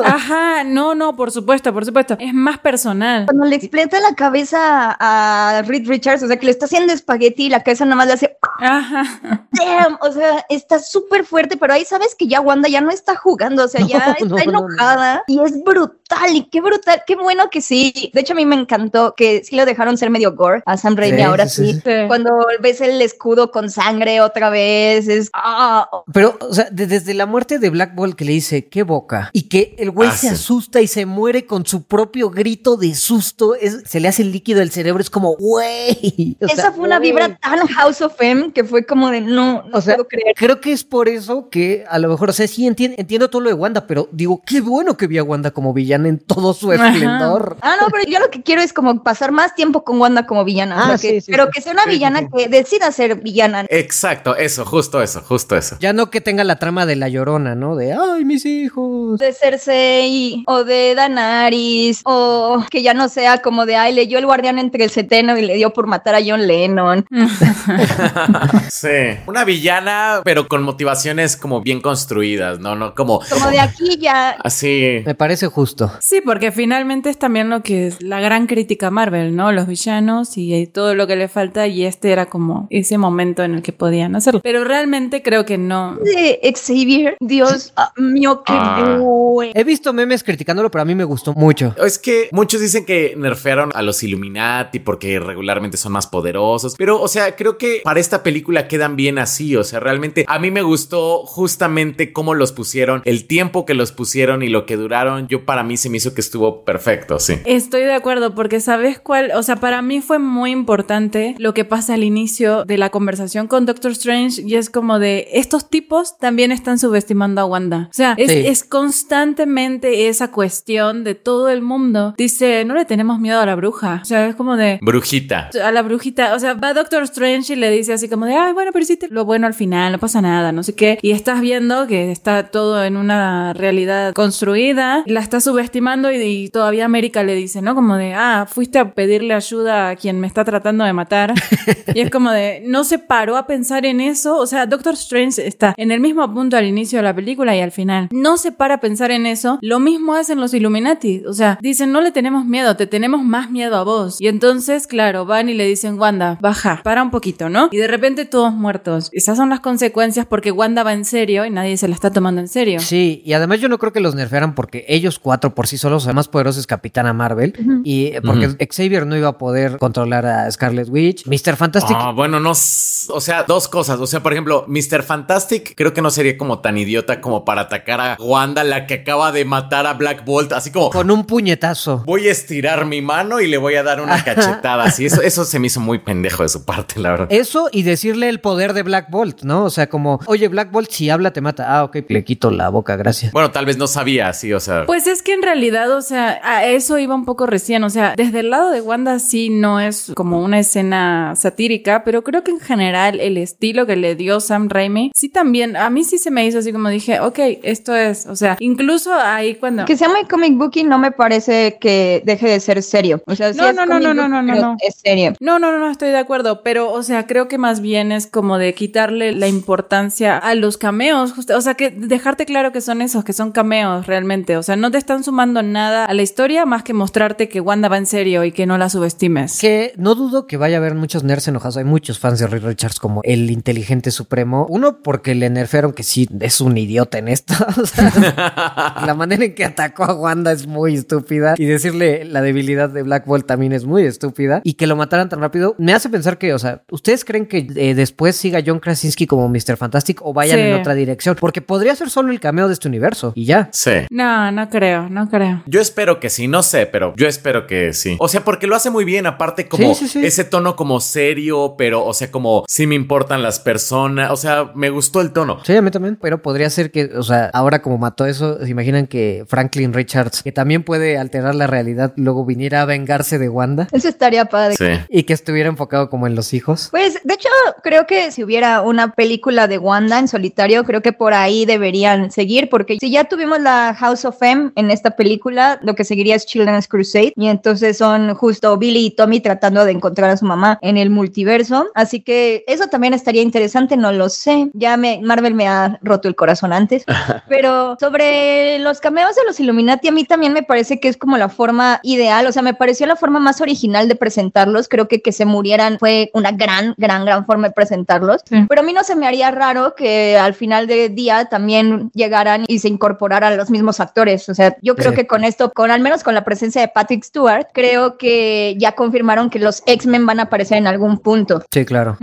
Ajá, no, no, por supuesto, por supuesto. Es más personal. Cuando le explota la cabeza a Reed Richards, o sea, que le está haciendo espagueti y la cabeza nada más le hace Ajá. damn, o sea, está súper fuerte, pero ahí sabes que ya Wanda ya no está jugando, o sea, ya No, está no, no, enojada y es brutal y qué brutal, qué bueno que sí. De hecho, a mí me encantó que sí lo dejaron ser medio gore a Sam Raimi Sí, ahora sí, sí. sí. Sí. Cuando ves el escudo con sangre otra vez, es ah, Pero, o sea, de- desde la muerte de Black Bolt que le dice, qué boca, y que el güey Ah, se sí. asusta y se muere con su propio grito de susto, es- se le hace el líquido del cerebro, es como, güey. O esa fue una vibra tan House of M que fue como de no, no O sea, puedo creer. creo que es por eso que a lo mejor, o sea, sí enti- entiendo todo lo de Wanda, pero digo, qué bueno que vi a Wanda como villana en todo su Ajá. esplendor. Ah, no, pero yo lo que quiero es como pasar más tiempo con Wanda como villana. Ah, pero sí, que, sí, pero sí. que sea una villana sí. que decida ser villana. Exacto, eso, justo eso, justo eso. Ya no que tenga la trama de la llorona, ¿no? De, ay, mis hijos. De Cersei o de Danaris o que ya no sea como de ay leyó el guardián entre el seteno y le dio por matar a John Lennon. Sí. Una villana, pero con motivaciones como bien construidas, ¿no? No como Como de aquí ya así. Me parece justo. Sí, porque finalmente es también lo que es la gran crítica a Marvel, ¿no? Los villanos y todo lo que le falta y este era como ese momento en el que podían hacerlo. Pero realmente creo que no. de Xavier, Dios ah, mío, qué Ah. bueno. He visto memes criticándolo, pero a mí me gustó mucho. Es que muchos dicen que nerfearon a los Illuminati porque regularmente son más poderosos. Pero, o sea, creo que para esta película quedan bien así. O sea, realmente a mí me gustó justamente cómo los pusieron, el tiempo que los pusieron y lo que duraron. Yo para mí se me hizo que estuvo perfecto, sí. Estoy de acuerdo porque sabes cuál, o sea, para mí fue muy importante lo que pasa al inicio de la conversación con Doctor Strange y es como de estos tipos también están subestimando a Wanda. O sea, es, Sí. es constantemente esa cuestión de todo el mundo. Dice, no le tenemos miedo a la bruja. O sea, es como de Brujita. a la brujita, o sea, va Doctor Strange y le dice así como de, ay, bueno, pero hiciste lo bueno al final, no pasa nada, no sé qué. Y estás viendo que está todo en una realidad construida, la está subestimando y, y todavía América le dice, ¿no? Como de, ah, fuiste a pedirle ayuda a quien me está tratando de matar. y es como de, no se paró a pensar en eso, o sea, Doctor Strange está en el mismo punto al inicio de la película y al final. No se para a pensar en eso, lo mismo hacen los Illuminati, o sea, dicen, no le tenemos miedo, te tenemos más miedo a vos. Y entonces, claro, van y le dicen, Wanda, baja, para un poquito, ¿no? Y de repente todos muertos. Esas son las consecuencias porque Wanda va en serio y nadie se la está tomando en serio. Sí, y además yo no creo que los nerfearan porque ellos cuatro por sí solos, el más poderoso es Capitana Marvel, y eh, porque Xavier no iba a poder controlar a Scarlet Witch. Mr. Fantastic, Ah, bueno, no. O sea, dos cosas. O sea, por ejemplo, Mr. Fantastic creo que no sería como tan idiota como para atacar a Wanda, la que acaba de matar a Black Bolt. Así como. con un puñetazo. Voy a estirar mi mano y le voy a dar una cachetada. Así, eso, eso se me hizo muy pendejo de su parte, la verdad. Eso y decirle el poder de Black Bolt, ¿no? O sea, como, oye, Black Bolt, si habla te mata. Ah, ok, le quito la boca, gracias. Bueno, tal vez no sabía así, o sea. Pues es que en realidad, o sea, a eso iba un poco recién. O sea, desde el lado de Wanda sí no es como una escena satírica, pero creo que en general el estilo que le dio Sam Raimi, sí también, a mí sí se me hizo así como dije, ok, esto es, o sea, incluso ahí cuando... Que sea muy comic booky no me parece que deje de ser serio. O sea, sí No, es no, no, comic no, no, book, no, no, no. Es serio. No, no, no, no estoy de acuerdo, pero, o sea, creo que más bien es como de quitarle la importancia a los cameos, o sea, que dejarte claro que son esos, que son cameos realmente, o sea, no te están sumando nada a la historia más que mostrarte que Wanda va en serio y que no la subestimes. Que no dudo que vaya a haber muchos nerds enojados. Hay muchos fans de Reed Richards como el inteligente supremo. Uno, porque le nerfearon que sí es un idiota en esto. La manera en que atacó a Wanda es muy estúpida. Y decirle la debilidad de Black Bolt también es muy estúpida. Y que lo mataran tan rápido me hace pensar que, o sea, ¿ustedes creen que eh, después siga John Krasinski como Mr. Fantastic o vayan Sí. en otra dirección? Porque podría ser solo el cameo de este universo y ya. Sí. No, no creo, no creo. Yo espero que sí, no sé, pero yo espero que sí. O sea, porque lo hace muy bien, aparte como Sí, sí, sí. ese tono como serio, pero, o sea, como sí me importan las personas, o sea, me gustó el tono. Sí, a mí también, pero podría ser que, o sea, ahora como mató eso, se imaginan que Franklin Richards, que también puede alterar la realidad, luego viniera a vengarse de Wanda Eso estaría padre. Sí. y que estuviera enfocado como en los hijos. Pues, de hecho, creo que si hubiera una película de Wanda en solitario, creo que por ahí deberían seguir, porque si ya tuvimos la House of M en esta película, lo que seguiría es Children's Crusade, y entonces son justo Billy y Tommy tratando de encontrar a su mamá en el multiverso, así que eso también estaría interesante, no lo sé, ya me, Marvel me ha roto el corazón antes, pero sobre los cameos de los Illuminati, a mí también me parece que es como la forma ideal, o sea, me pareció la forma más original de presentarlos. Creo que que se murieran fue una gran, gran, gran forma de presentarlos. Sí. Pero a mí no se me haría raro que al final del día también llegaran y se incorporaran los mismos actores. O sea, yo creo Sí. que con esto, con al menos con la presencia de Patrick Stewart, creo que ya confirmaron que los X-Men van a aparecer en algún punto. Sí, claro.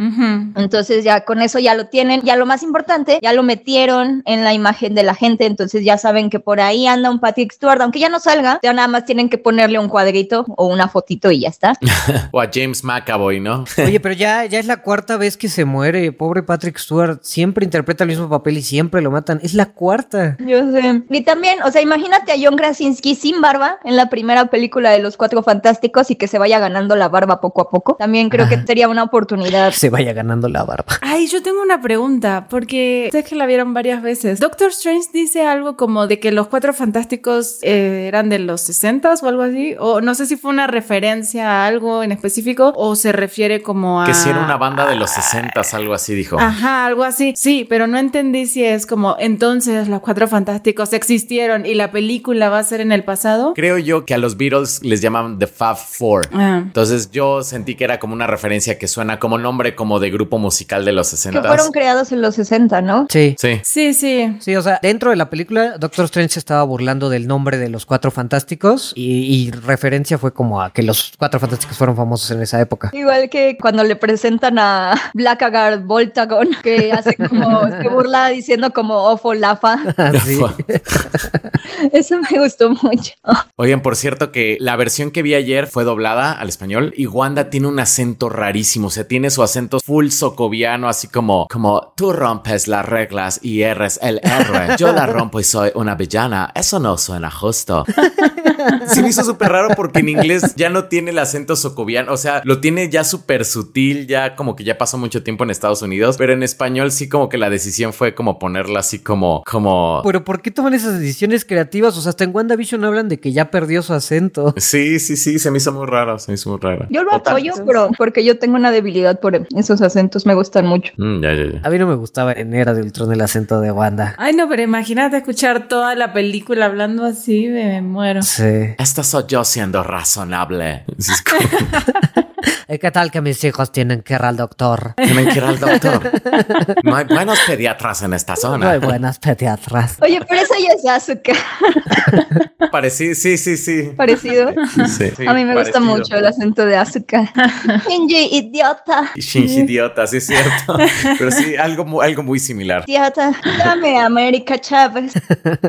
Entonces ya con eso ya lo tienen, ya lo más importante, ya lo metieron en la imagen de la gente, entonces ya saben que por ahí anda un Patrick Stewart, aunque ya no salga, ya nada más tienen que ponerle un cuadrito o una fotito y ya está. O a James McAvoy, ¿no? Oye, pero ya, ya es la cuarta vez que se muere. Pobre Patrick Stewart. Siempre interpreta el mismo papel y siempre lo matan. Es la cuarta. Yo sé. Y también, o sea, imagínate a John Krasinski sin barba en la primera película de Los Cuatro Fantásticos y que se vaya ganando la barba poco a poco. También creo que sería una oportunidad. Se vaya ganando la barba. Ay, yo tengo una pregunta, porque sé que la vieron varias veces. Doctor Strange dice algo como de que los cuatro fantásticos eh, eran de los 60 o algo así, o no sé si fue una referencia a algo en específico o se refiere como a... Que si era una banda de los 60 algo así dijo. Ajá, algo así. Sí, pero no entendí si es como entonces los cuatro fantásticos existieron y la película va a ser en el pasado. Creo yo que a los Beatles les llaman The Fab Four. Ah. Entonces yo sentí que era como una referencia que suena como nombre como de grupo musical de los Que 60. fueron creados en los 60, ¿no? Sí. Sí. Sí, sí. Sí, o sea, dentro de la película, Doctor Strange se estaba burlando del nombre de los cuatro fantásticos y, y referencia fue como a que los cuatro fantásticos fueron famosos en esa época. Igual que cuando le presentan a Blackguard Voltagon, que hace como, se burla diciendo como Ofo Lafa. Así. Eso me gustó mucho. Oigan, por cierto que la versión que vi ayer fue doblada al español y Wanda tiene un acento rarísimo, o sea, tiene su acento full socoviano, así como, como tú rompes las reglas y eres el héroe, yo la rompo y soy una villana, eso no suena justo. Se me hizo súper raro porque en inglés ya no tiene el acento socoviano, o sea, lo tiene ya súper sutil, ya como que ya pasó mucho tiempo en Estados Unidos, pero en español sí como que la decisión fue como ponerla así como, como... Pero ¿por qué toman esas decisiones creativas? O sea, hasta en WandaVision hablan de que ya perdió su acento. Sí, sí, sí, se me hizo muy raro, se me hizo muy raro. Yo lo apoyo, pero porque yo tengo una debilidad por esos acentos, me gustan mucho. Mm, ya, ya, ya. A mí no me gustaba en Era de Ultron el acento de Wanda. Ay, no, pero imagínate escuchar toda la película hablando así, me muero. Sí. Esta soy yo siendo razonable. Sí, Eh, ¿Qué tal que mis hijos tienen que ir al doctor? Tienen que ir al doctor. No hay buenos pediatras en esta No hay zona. buenas pediatras. Oye, pero esa ya es Asuka, Parecido, sí, sí, sí. parecido. Sí, A mí me gusta mucho el acento de Asuka. Shinji, idiota. Shinji idiota, sí es cierto. Pero sí, algo, algo muy similar. Idiota. Dame a América Chávez.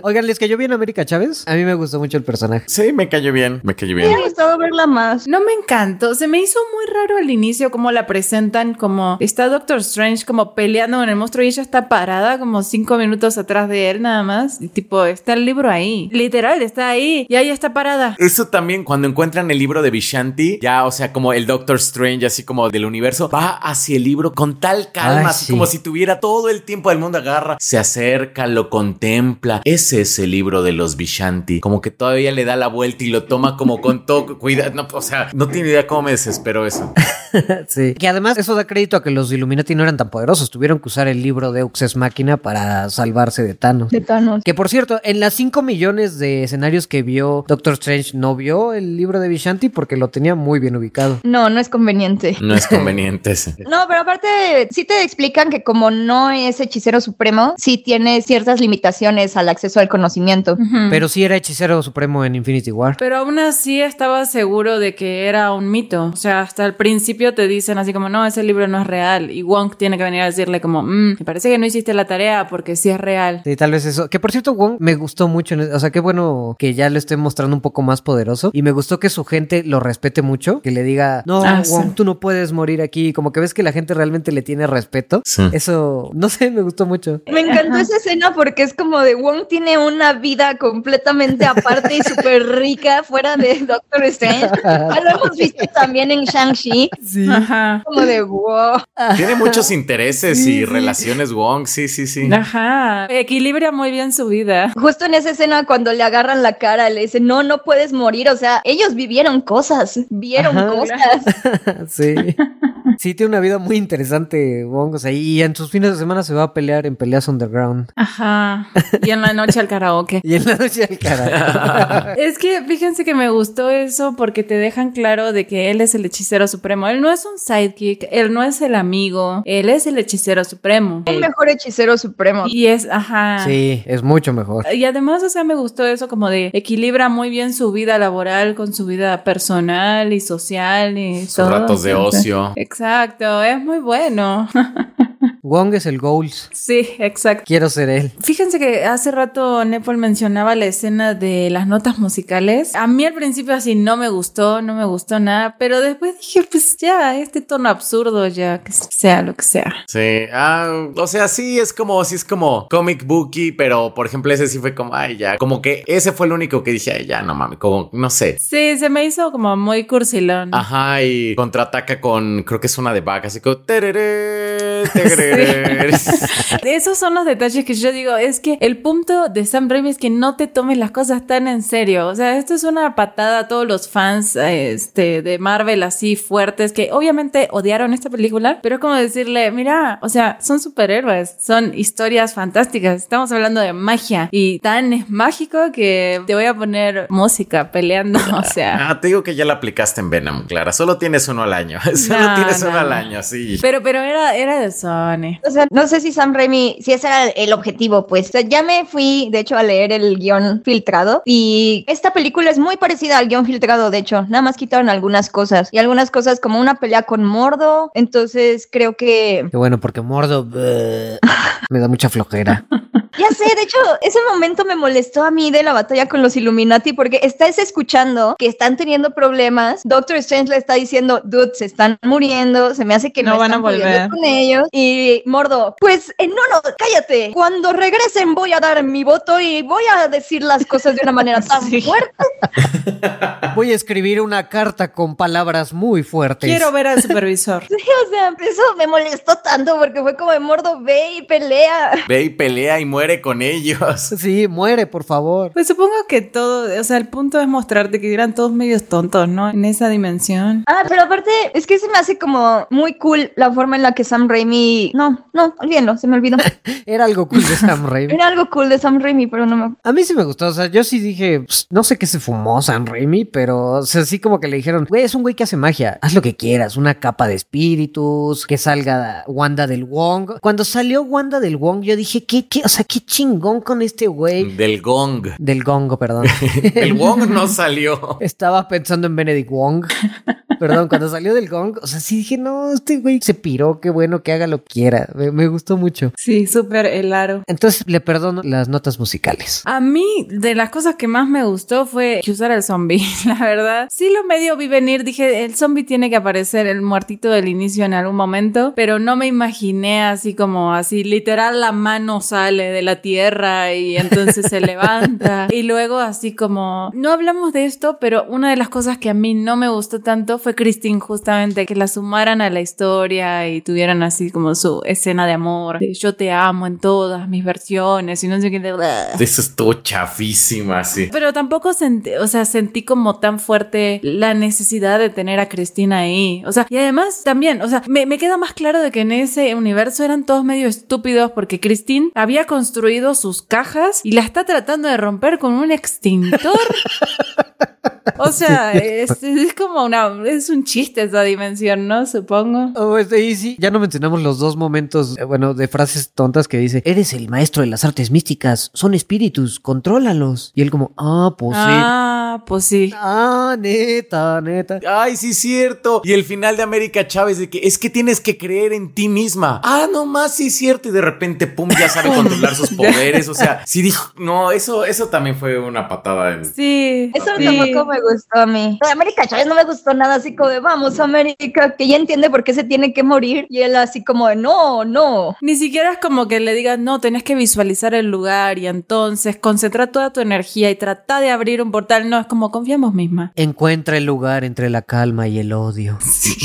Oigan, les cayó bien América Chávez. A mí me gustó mucho el personaje. Sí, me cayó bien, me cayó Me bien. ha gustado verla más. No me encantó, se me hizo muy raro al inicio como la presentan, como está Doctor Strange como peleando con el monstruo y ella está parada como cinco minutos atrás de él nada más. Y tipo, está el libro ahí. Literal, está ahí y ahí está parada. Eso también, cuando encuentran el libro de Vishanti, ya, o sea, como el Doctor Strange, así como del universo, va hacia el libro con tal calma, Ay, así sí. como si tuviera todo el tiempo del mundo, agarra, se acerca, lo contempla. Ese es el libro de los Vishanti. Como que todavía le da la vuelta y lo toma como con todo cuidado. No, o sea, no tiene idea cómo me desesperó eso. Eso. sí. Que además eso da crédito a que los Illuminati no eran tan poderosos. Tuvieron que usar el libro de Uxes Máquina para salvarse de Thanos. De Thanos. Que por cierto, en las 5 millones de escenarios que vio Doctor Strange, no vio el libro de Vishanti porque lo tenía muy bien ubicado. No, no es conveniente. No es conveniente. No, pero aparte sí te explican que como no es hechicero supremo, sí tiene ciertas limitaciones al acceso al conocimiento. Pero sí era hechicero supremo en Infinity War. Pero aún así estaba seguro de que era un mito. O sea, hasta el principio te dicen así como, no, ese libro no es real. Y Wong tiene que venir a decirle como, "Mm, me parece que no hiciste la tarea porque sí es real. Sí, tal vez eso. Que por cierto, Wong me gustó mucho. en- O sea, qué bueno que ya lo esté mostrando un poco más poderoso. Y me gustó que su gente lo respete mucho. Que le diga, no, Ah, Wong, sí. tú no puedes morir aquí. Como que ves que la gente realmente le tiene respeto. Sí. Eso, no sé, me gustó mucho. Me encantó esa escena porque es como de Wong tiene una vida completamente aparte y súper rica fuera de Doctor Strange. Lo hemos visto también en Shang-Chi. Sí. Ajá. Como de wow. Tiene muchos intereses y relaciones Wong, sí, sí, sí. Ajá. Equilibra muy bien su vida. Justo en esa escena cuando le agarran la cara, le dicen, no, no puedes morir. O sea, ellos vivieron cosas, vieron Ajá. cosas. sí. Sí, tiene una vida muy interesante, Wong. O sea, y en sus fines de semana se va a pelear en peleas underground. Ajá. Y en la noche al karaoke. Y en la noche al carajo. Es que fíjense que me gustó eso porque te dejan claro de que él es el hechicero supremo. Él no es un sidekick, él no es el amigo, él es el hechicero supremo. Un mejor hechicero supremo. Y es, ajá. Sí, es mucho mejor. Y además, o sea, me gustó eso como de equilibra muy bien su vida laboral con su vida personal y social y Sus todo. ratos de ocio. Exacto, es muy bueno. Wong es el goals. sí, exacto. Quiero ser él. Fíjense que hace rato Nepal mencionaba la escena de las notas musicales. A mí al principio así no me gustó, no me gustó nada, pero después dije, pues ya, este tono absurdo ya, que sea lo que sea. Sí, ah, o sea, sí es como, sí es como comic booky, pero por ejemplo ese sí fue como, ay, ya, como que ese fue el único que dije, ay, ya, no mames, como, no sé. Sí, se me hizo como muy cursilón. Ajá, y contraataca con, creo que es una de vaca, así como, tereré, tereré. Esos son los detalles que yo digo, es que el punto de Sam Raimi es que no te tomes las cosas tan en serio. O sea, esto es una patada a todos los fans este, de Marvel así fuertes que obviamente odiaron esta película, pero es como decirle, mira, o sea, son superhéroes, son historias fantásticas, estamos hablando de magia y tan es mágico que te voy a poner música peleando, o sea. Ah, te digo que ya la aplicaste en Venom, Clara. Solo tienes uno al año. Solo No, tienes uno no, al no. año, sí. Pero, pero era, era de Sony. O sea, no sé si Sam Raimi, si ese era el objetivo, pues. O sea, ya me fui, de hecho, a leer el guion filtrado y esta película es muy parecida al guion filtrado, de hecho. Nada más quitaron algunas cosas y algunas cosas como una pelea con Mordo. Entonces creo que... Qué bueno, porque Mordo me da mucha flojera. Ya sé, de hecho, ese momento me molestó a mí de la batalla con los Illuminati porque estás escuchando que están teniendo problemas. Doctor Strange le está diciendo, dude, se están muriendo, se me hace que no, No van a están pudiendo volver. con ellos. Y Mordo, pues, eh, no, no, cállate. Cuando regresen voy a dar mi voto y voy a decir las cosas de una manera tan Sí. fuerte. Voy a escribir una carta con palabras muy fuertes. Quiero ver al supervisor. Sí, o sea, eso me molestó tanto porque fue como de Mordo, ve y pelea. Ve y pelea y muere con ellos. Sí, muere, por favor. Pues supongo que todo, o sea, el punto es mostrarte que eran todos medios tontos, ¿no? En esa dimensión. Ah, pero aparte, es que se me hace como muy cool la forma en la que Sam Raimi. No, no, olvídenlo, se me olvidó. Era algo cool de Sam Raimi. Era algo cool de Sam Raimi, pero no me. A mí sí me gustó, o sea, yo sí dije, "Pss, no sé qué se fumó Sam Raimi, pero o sea, sí como que le dijeron, güey, es un güey que hace magia, haz lo que quieras, una capa de espíritus, que salga Wanda del Wong. Cuando salió Wanda del Wong, yo dije, ¿qué, qué, o sea, qué chingón con este güey. Del gong. Del Gongo, perdón. El Wong no salió. Estaba pensando en Benedict Wong. Perdón, cuando salió del Gong, o sea, sí dije, no, este güey se piró, qué bueno que haga lo que quiera. Me, me gustó mucho. Sí, súper el aro. Entonces le perdono las notas musicales. A mí, de las cosas que más me gustó fue que usara el zombie, la verdad. Sí lo medio vi venir, dije, el zombie tiene que aparecer, el muertito del inicio en algún momento, pero no me imaginé así como así, literal la mano sale de la tierra y entonces se levanta. Y luego así como, no hablamos de esto, pero una de las cosas que a mí no me gustó tanto fue fue Christine justamente que la sumaran a la historia y tuvieran así como su escena de amor. de yo te amo en todas mis versiones y no sé qué. de- Eso estuvo chafísima, sí. Pero tampoco sentí, o sea, sentí como tan fuerte la necesidad de tener a Cristina ahí. O sea, y además también, o sea, me, me queda más claro de que en ese universo eran todos medio estúpidos porque Christine había construido sus cajas y la está tratando de romper con un extintor. O sea, es, es como una, es un chiste esa dimensión, ¿no? Supongo. Oh, este, y sí, ya no mencionamos los dos momentos, eh, bueno, de frases tontas que dice, eres el maestro de las artes místicas, son espíritus, contrólalos. Y él como, ah, pues sí. Ah, pues sí. Ah, neta, neta. Ay, sí, cierto. Y el final de América Chávez de que es que tienes que creer en ti misma. Ah, no más, sí, cierto. Y de repente, pum, ya sabe controlar sus poderes. O sea, sí dijo, no, eso, eso también fue una patada en. Sí. Eso sí. tampoco me gustó a mí. De América Chávez no me gustó nada así como de vamos, América, que ya entiende por qué se tiene que morir. Y él así como de no, no. Ni siquiera es como que le digas, no, tenés que visualizar el lugar y entonces concentra toda tu energía y trata de abrir un portal. No, es como confiamos misma. Encuentra el lugar entre la calma y el odio. Sí.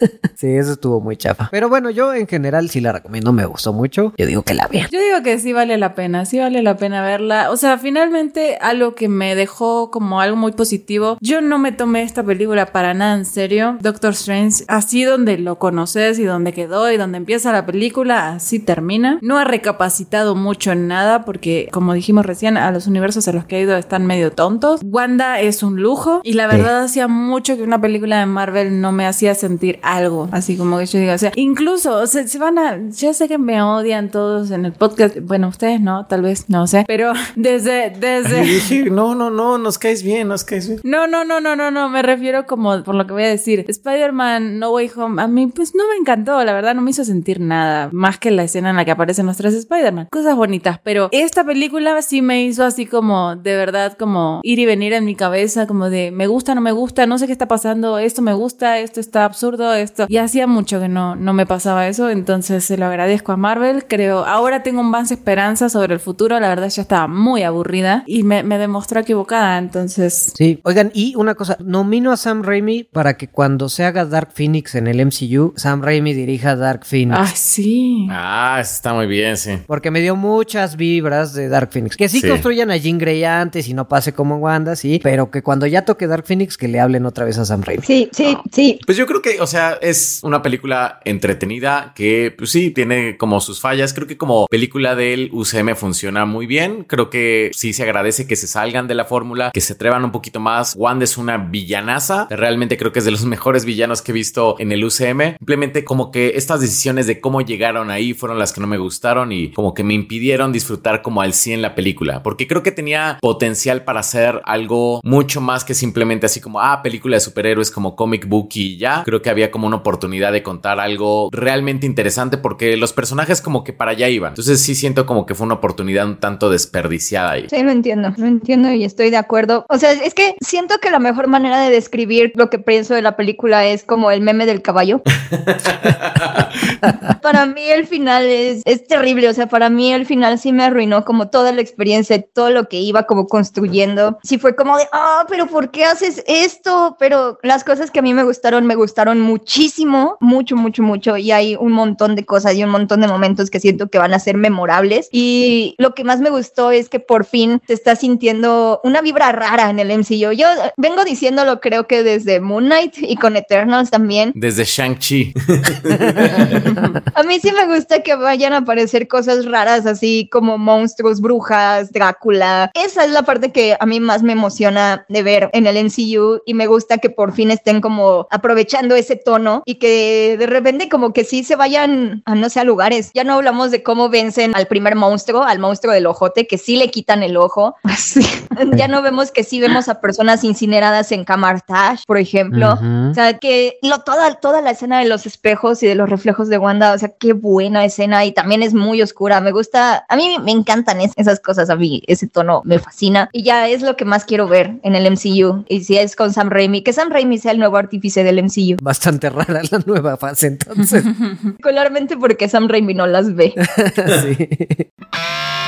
Sí, eso estuvo muy chafa. Pero bueno, yo en general sí la recomiendo, me gustó mucho. Yo digo que la vean. Yo digo que sí vale la pena, sí vale la pena verla. O sea, finalmente algo que me dejó como algo muy positivo. Yo no me tomé esta película para nada en serio. Doctor Strange, así donde lo conoces y donde quedó y donde empieza la película, así termina. No ha recapacitado mucho en nada porque, como dijimos recién, a los universos a los que ha ido están medio tontos. Wanda es un lujo y la Sí. verdad hacía mucho que una película de Marvel no me hacía sentir algo. Así como que yo digo, o sea, incluso, o sea, se van a, yo sé que me odian todos en el podcast. Bueno, ustedes no, tal vez, no sé, pero desde, desde... dije, no, no, no, nos caes bien, nos caes bien. No, no, no, no, no, no, me refiero como por lo que voy a decir. Spider-Man No Way Home, a mí pues no me encantó, la verdad no me hizo sentir nada, más que la escena en la que aparecen los tres Spider-Man. Cosas bonitas, pero esta película sí me hizo así como, de verdad, como ir y venir en mi cabeza, como de me gusta, no me gusta, no sé qué está pasando, esto me gusta, esto está absurdo, esto. Y hacía mucho que no, no me pasaba eso, entonces se lo agradezco a Marvel, creo, ahora tengo más esperanza sobre el futuro, la verdad ya estaba muy aburrida y me, me demostró equivocada, entonces... Sí, oigan, y una cosa, nomino a Sam Raimi para que cuando se haga Dark Phoenix en el MCU, Sam Raimi dirija Dark Phoenix. Ay, sí. Ah, está muy bien, sí. Porque me dio muchas vibras de Dark Phoenix. Que sí, Sí. construyan a Jean Grey antes y no pase como en Wanda, sí. Pero que cuando ya toque Dark Phoenix, que le hablen otra vez a Sam Raimi. Sí, sí, sí. Pues yo creo que, o sea, es una película entretenida que, pues sí, tiene como sus fallas. Creo que como película del UCM funciona muy bien. Creo que sí se agradece que se salgan de la fórmula, que se atrevan un poquito más. Wanda es una villanaza. Realmente creo que es de los mejores villanos que he visto en el UCM. Simplemente como que estas decisiones de cómo llegaron ahí fueron las que no me gustaron y como que me impidieron disfrutar como al 100 la película. Porque creo que tenía potencial para hacer algo mucho más que simplemente así como, ah, película de superhéroes como comic book y ya. Creo que había como una oportunidad de contar algo realmente interesante porque los personajes como que para allá iban. Entonces sí siento como que fue una oportunidad un tanto desperdiciada ahí. Sí, lo entiendo, lo entiendo y estoy de acuerdo. O sea, es que siento que la mejor manera de describir lo que pienso de la película es como el meme del caballo. para mí el final es, es terrible, o sea, para mí el final sí me arruinó como toda la experiencia, todo lo que iba como construyendo. Sí fue como de, ah, pero ¿por qué haces esto? Pero las cosas que a mí me gustaron, me gustaron muchísimo, mucho, mucho, mucho. Y hay un montón de cosas y un montón de momentos que siento que van a ser memorables. Y lo que más me gustó es que por fin se está sintiendo una vibra rara en el MCU. Yo eh, vengo diciéndolo creo que desde Moon Knight y con Eternals también. Desde Shang-Chi. A mí sí me gusta que vayan a aparecer cosas raras, así como monstruos, brujas, Drácula. Esa es la parte que a mí más me emociona de ver en el MCU y me gusta que por fin estén como aprovechando ese tono y que de repente como que sí se vayan a no sé a lugares. Ya no hablamos de cómo vencen al primer monstruo, al monstruo del ojote, que sí le quitan el ojo. Así. ya no vemos que sí vemos a personas incineradas en Camartage, por ejemplo. O sea, que lo, toda, toda la escena de los espejos y de los reflejos de Wanda, o sea, qué buena escena y también es muy oscura. Me gusta, a mí me encantan es- esas cosas, a mí ese tono me fascina y ya es lo que más quiero ver en el MCU. Y si es con Sam Raimi, que Sam Raimi sea el nuevo artífice del MCU. Bastante rara la nueva fase, entonces. Particularmente porque Sam Raimi no las ve. sí.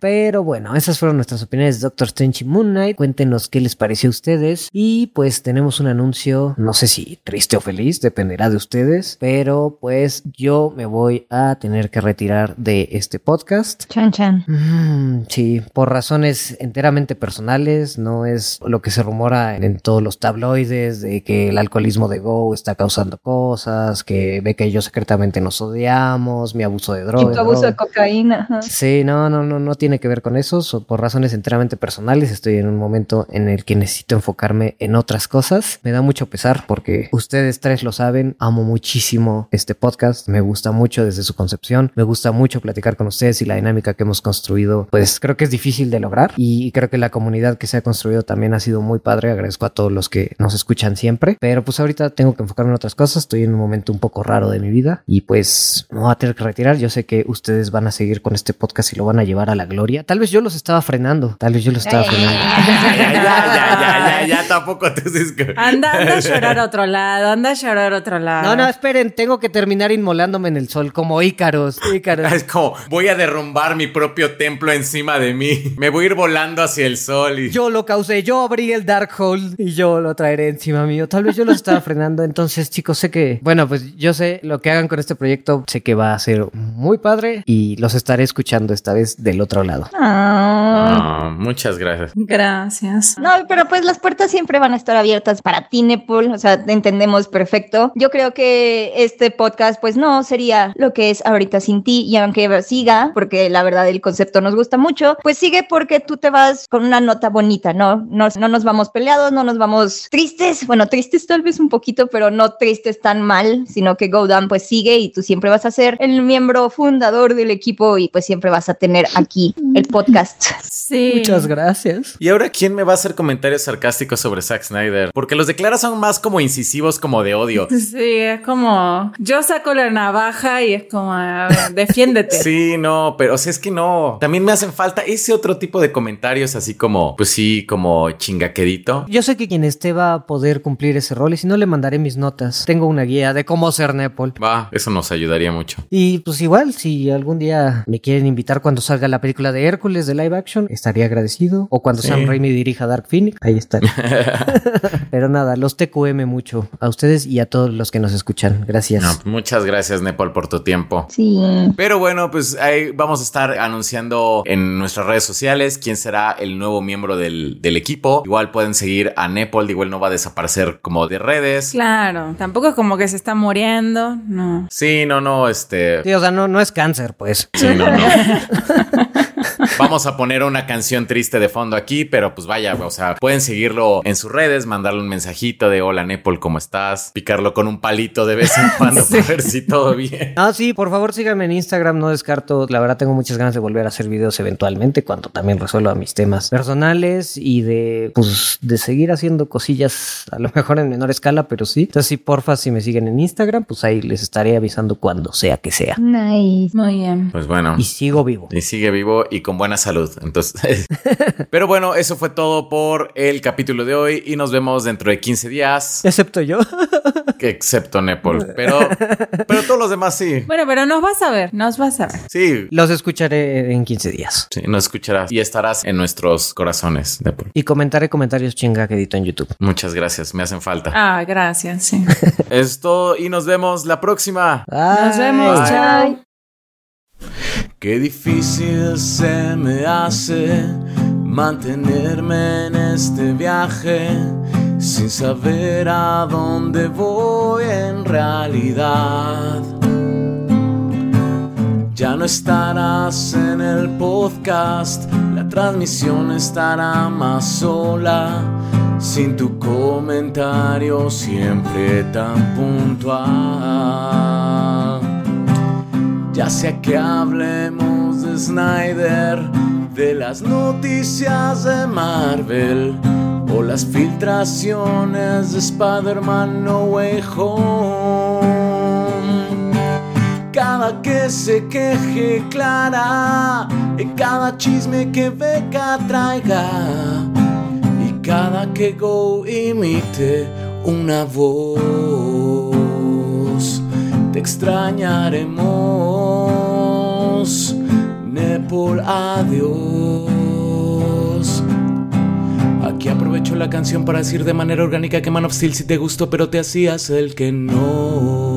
Pero bueno, esas fueron nuestras opiniones de Doctor Strange y Moon Knight. Cuéntenos qué les pareció a ustedes. Y pues tenemos un anuncio, no sé si triste o feliz, dependerá de ustedes. Pero pues yo me voy a tener que retirar de este podcast. Chan chan. Mm, sí, por razones enteramente personales, no es lo que se rumora en, en todos los tabloides de que el alcoholismo de Go está causando cosas, que ve que yo secretamente nos odiamos, mi abuso de Y drogas. tu abuso de cocaína. Sí, no, no, no, no tiene que ver con eso. so- por razones enteramente personales, estoy en un momento en el que necesito enfocarme en otras cosas. Me da mucho pesar porque ustedes tres lo saben. Amo muchísimo este podcast. Me gusta mucho desde su concepción. Me gusta mucho platicar con ustedes y la dinámica que hemos construido. Pues creo que es difícil de lograr y creo que la comunidad que se ha construido también ha sido muy padre. Agradezco a todos los que nos escuchan siempre. Pero pues ahorita tengo que enfocarme en otras cosas. Estoy en un momento un poco raro de mi vida y pues me voy a tener que retirar. Yo sé que ustedes van a seguir con este podcast y lo van a llevar a la gloria. Tal vez yo los estaba frenando. Tal vez yo los estaba frenando. Ya, ya, ya, ya, ya, ya, tampoco te Anda, anda a llorar a otro lado, anda a llorar a otro lado. No, no, esperen, tengo que terminar inmolándome en el sol como Ícaros. Ícaros. Es como, voy a derrumbar mi propio templo encima de mí. Me voy a ir volando hacia el sol y... Yo lo causé, yo abrí el Darkhold y yo lo traeré encima mío. Tal vez yo los estaba frenando. Entonces, chicos, sé que, bueno, pues yo sé lo que hagan con este proyecto, sé que va a ser muy padre y los estaré escuchando esta vez del otro lado. Ah. Ah, muchas gracias. Gracias. No, pero pues las puertas siempre van a estar abiertas para ti, Nepal. O sea, te entendemos perfecto. Yo creo que este podcast, pues no sería lo que es ahorita sin ti. Y aunque siga, porque la verdad el concepto nos gusta mucho, pues sigue porque tú te vas con una nota bonita, ¿no? No, no nos vamos peleados, no nos vamos tristes. Bueno, tristes tal vez un poquito, pero no tristes tan mal, sino que Go Down pues sigue y tú siempre vas a ser el miembro fundador del equipo y pues siempre vas a tener aquí el podcast. Sí. Muchas gracias. ¿Y ahora quién me va a hacer comentarios sarcásticos sobre Zack Snyder? Porque los declaras son más como incisivos como de odio. Sí, es como. Yo saco la navaja y es como. defiéndete. Sí, no, pero o sea, es que no. También me hacen falta ese otro tipo de comentarios así como, pues sí, como chingaquedito. Yo sé que quien esté va a poder cumplir ese rol y si no le mandaré mis notas. Tengo una guía de cómo ser Nepal. Va, eso nos ayudaría mucho. Y pues igual, si algún día me quieren invitar cuando salga la película de Hércules de live action, estaría agradecido. O cuando Sí. Sam Raimi dirija Dark Phoenix, ahí estaré. Pero nada, los TQM mucho. A ustedes y a todos los que nos escuchan. Gracias. No, muchas gracias, Nepal, por tu tiempo. Sí. Pero bueno, pues ahí vamos a estar anunciando en nuestras redes sociales quién será el nuevo miembro del, del equipo. Igual pueden seguir a Nepal, igual no va a desaparecer como de redes. Claro, tampoco es como que se está muriendo, no. Sí, no, no, este. Sí, o sea, no, no es cáncer, pues. Sí, no, no. Vamos a poner una canción triste de fondo aquí, pero pues vaya, o sea, pueden seguirlo en sus redes, mandarle un mensajito de hola Nepal, ¿cómo estás? Picarlo con un palito de vez en cuando para ver si todo bien. Ah, sí, por favor síganme en Instagram, no descarto, la verdad tengo muchas ganas de volver a hacer videos eventualmente cuando también resuelva mis temas personales y de pues de seguir haciendo cosillas a lo mejor en menor escala, pero sí. Entonces sí, porfa, si me siguen en Instagram, pues ahí les estaré avisando cuando sea que sea. Nice. Muy bien. Pues bueno. Y sigo vivo. Y sigue vivo y con buena salud. Entonces, pero bueno, eso fue todo por el capítulo de hoy y nos vemos dentro de 15 días, Excepto yo. que excepto Nepal. Pero, pero todos los demás sí. Bueno, pero nos vas a ver, nos vas a ver. Sí, Los escucharé en 15 días. sí, nos escucharás y estarás en nuestros corazones, Nepal. Y comentaré comentarios chinga que edito en YouTube. Muchas gracias, me hacen falta. Ah, gracias, sí. Esto y nos vemos la próxima. Nos vemos, Bye. chao. Qué difícil se me hace mantenerme en este viaje sin saber a dónde voy en realidad. Ya no estarás en el podcast, la transmisión estará más sola, sin tu comentario siempre tan puntual. Ya sea que hablemos de Snyder, de las noticias de Marvel o las filtraciones de Spider-Man No Way Home. Cada que se queje Clara, y cada chisme que Beca traiga, y cada que Go imite una voz te extrañaremos. Nepal, adiós. Aquí aprovecho la canción para decir de manera orgánica que Man of Steel sí te gustó, pero te hacías el que no.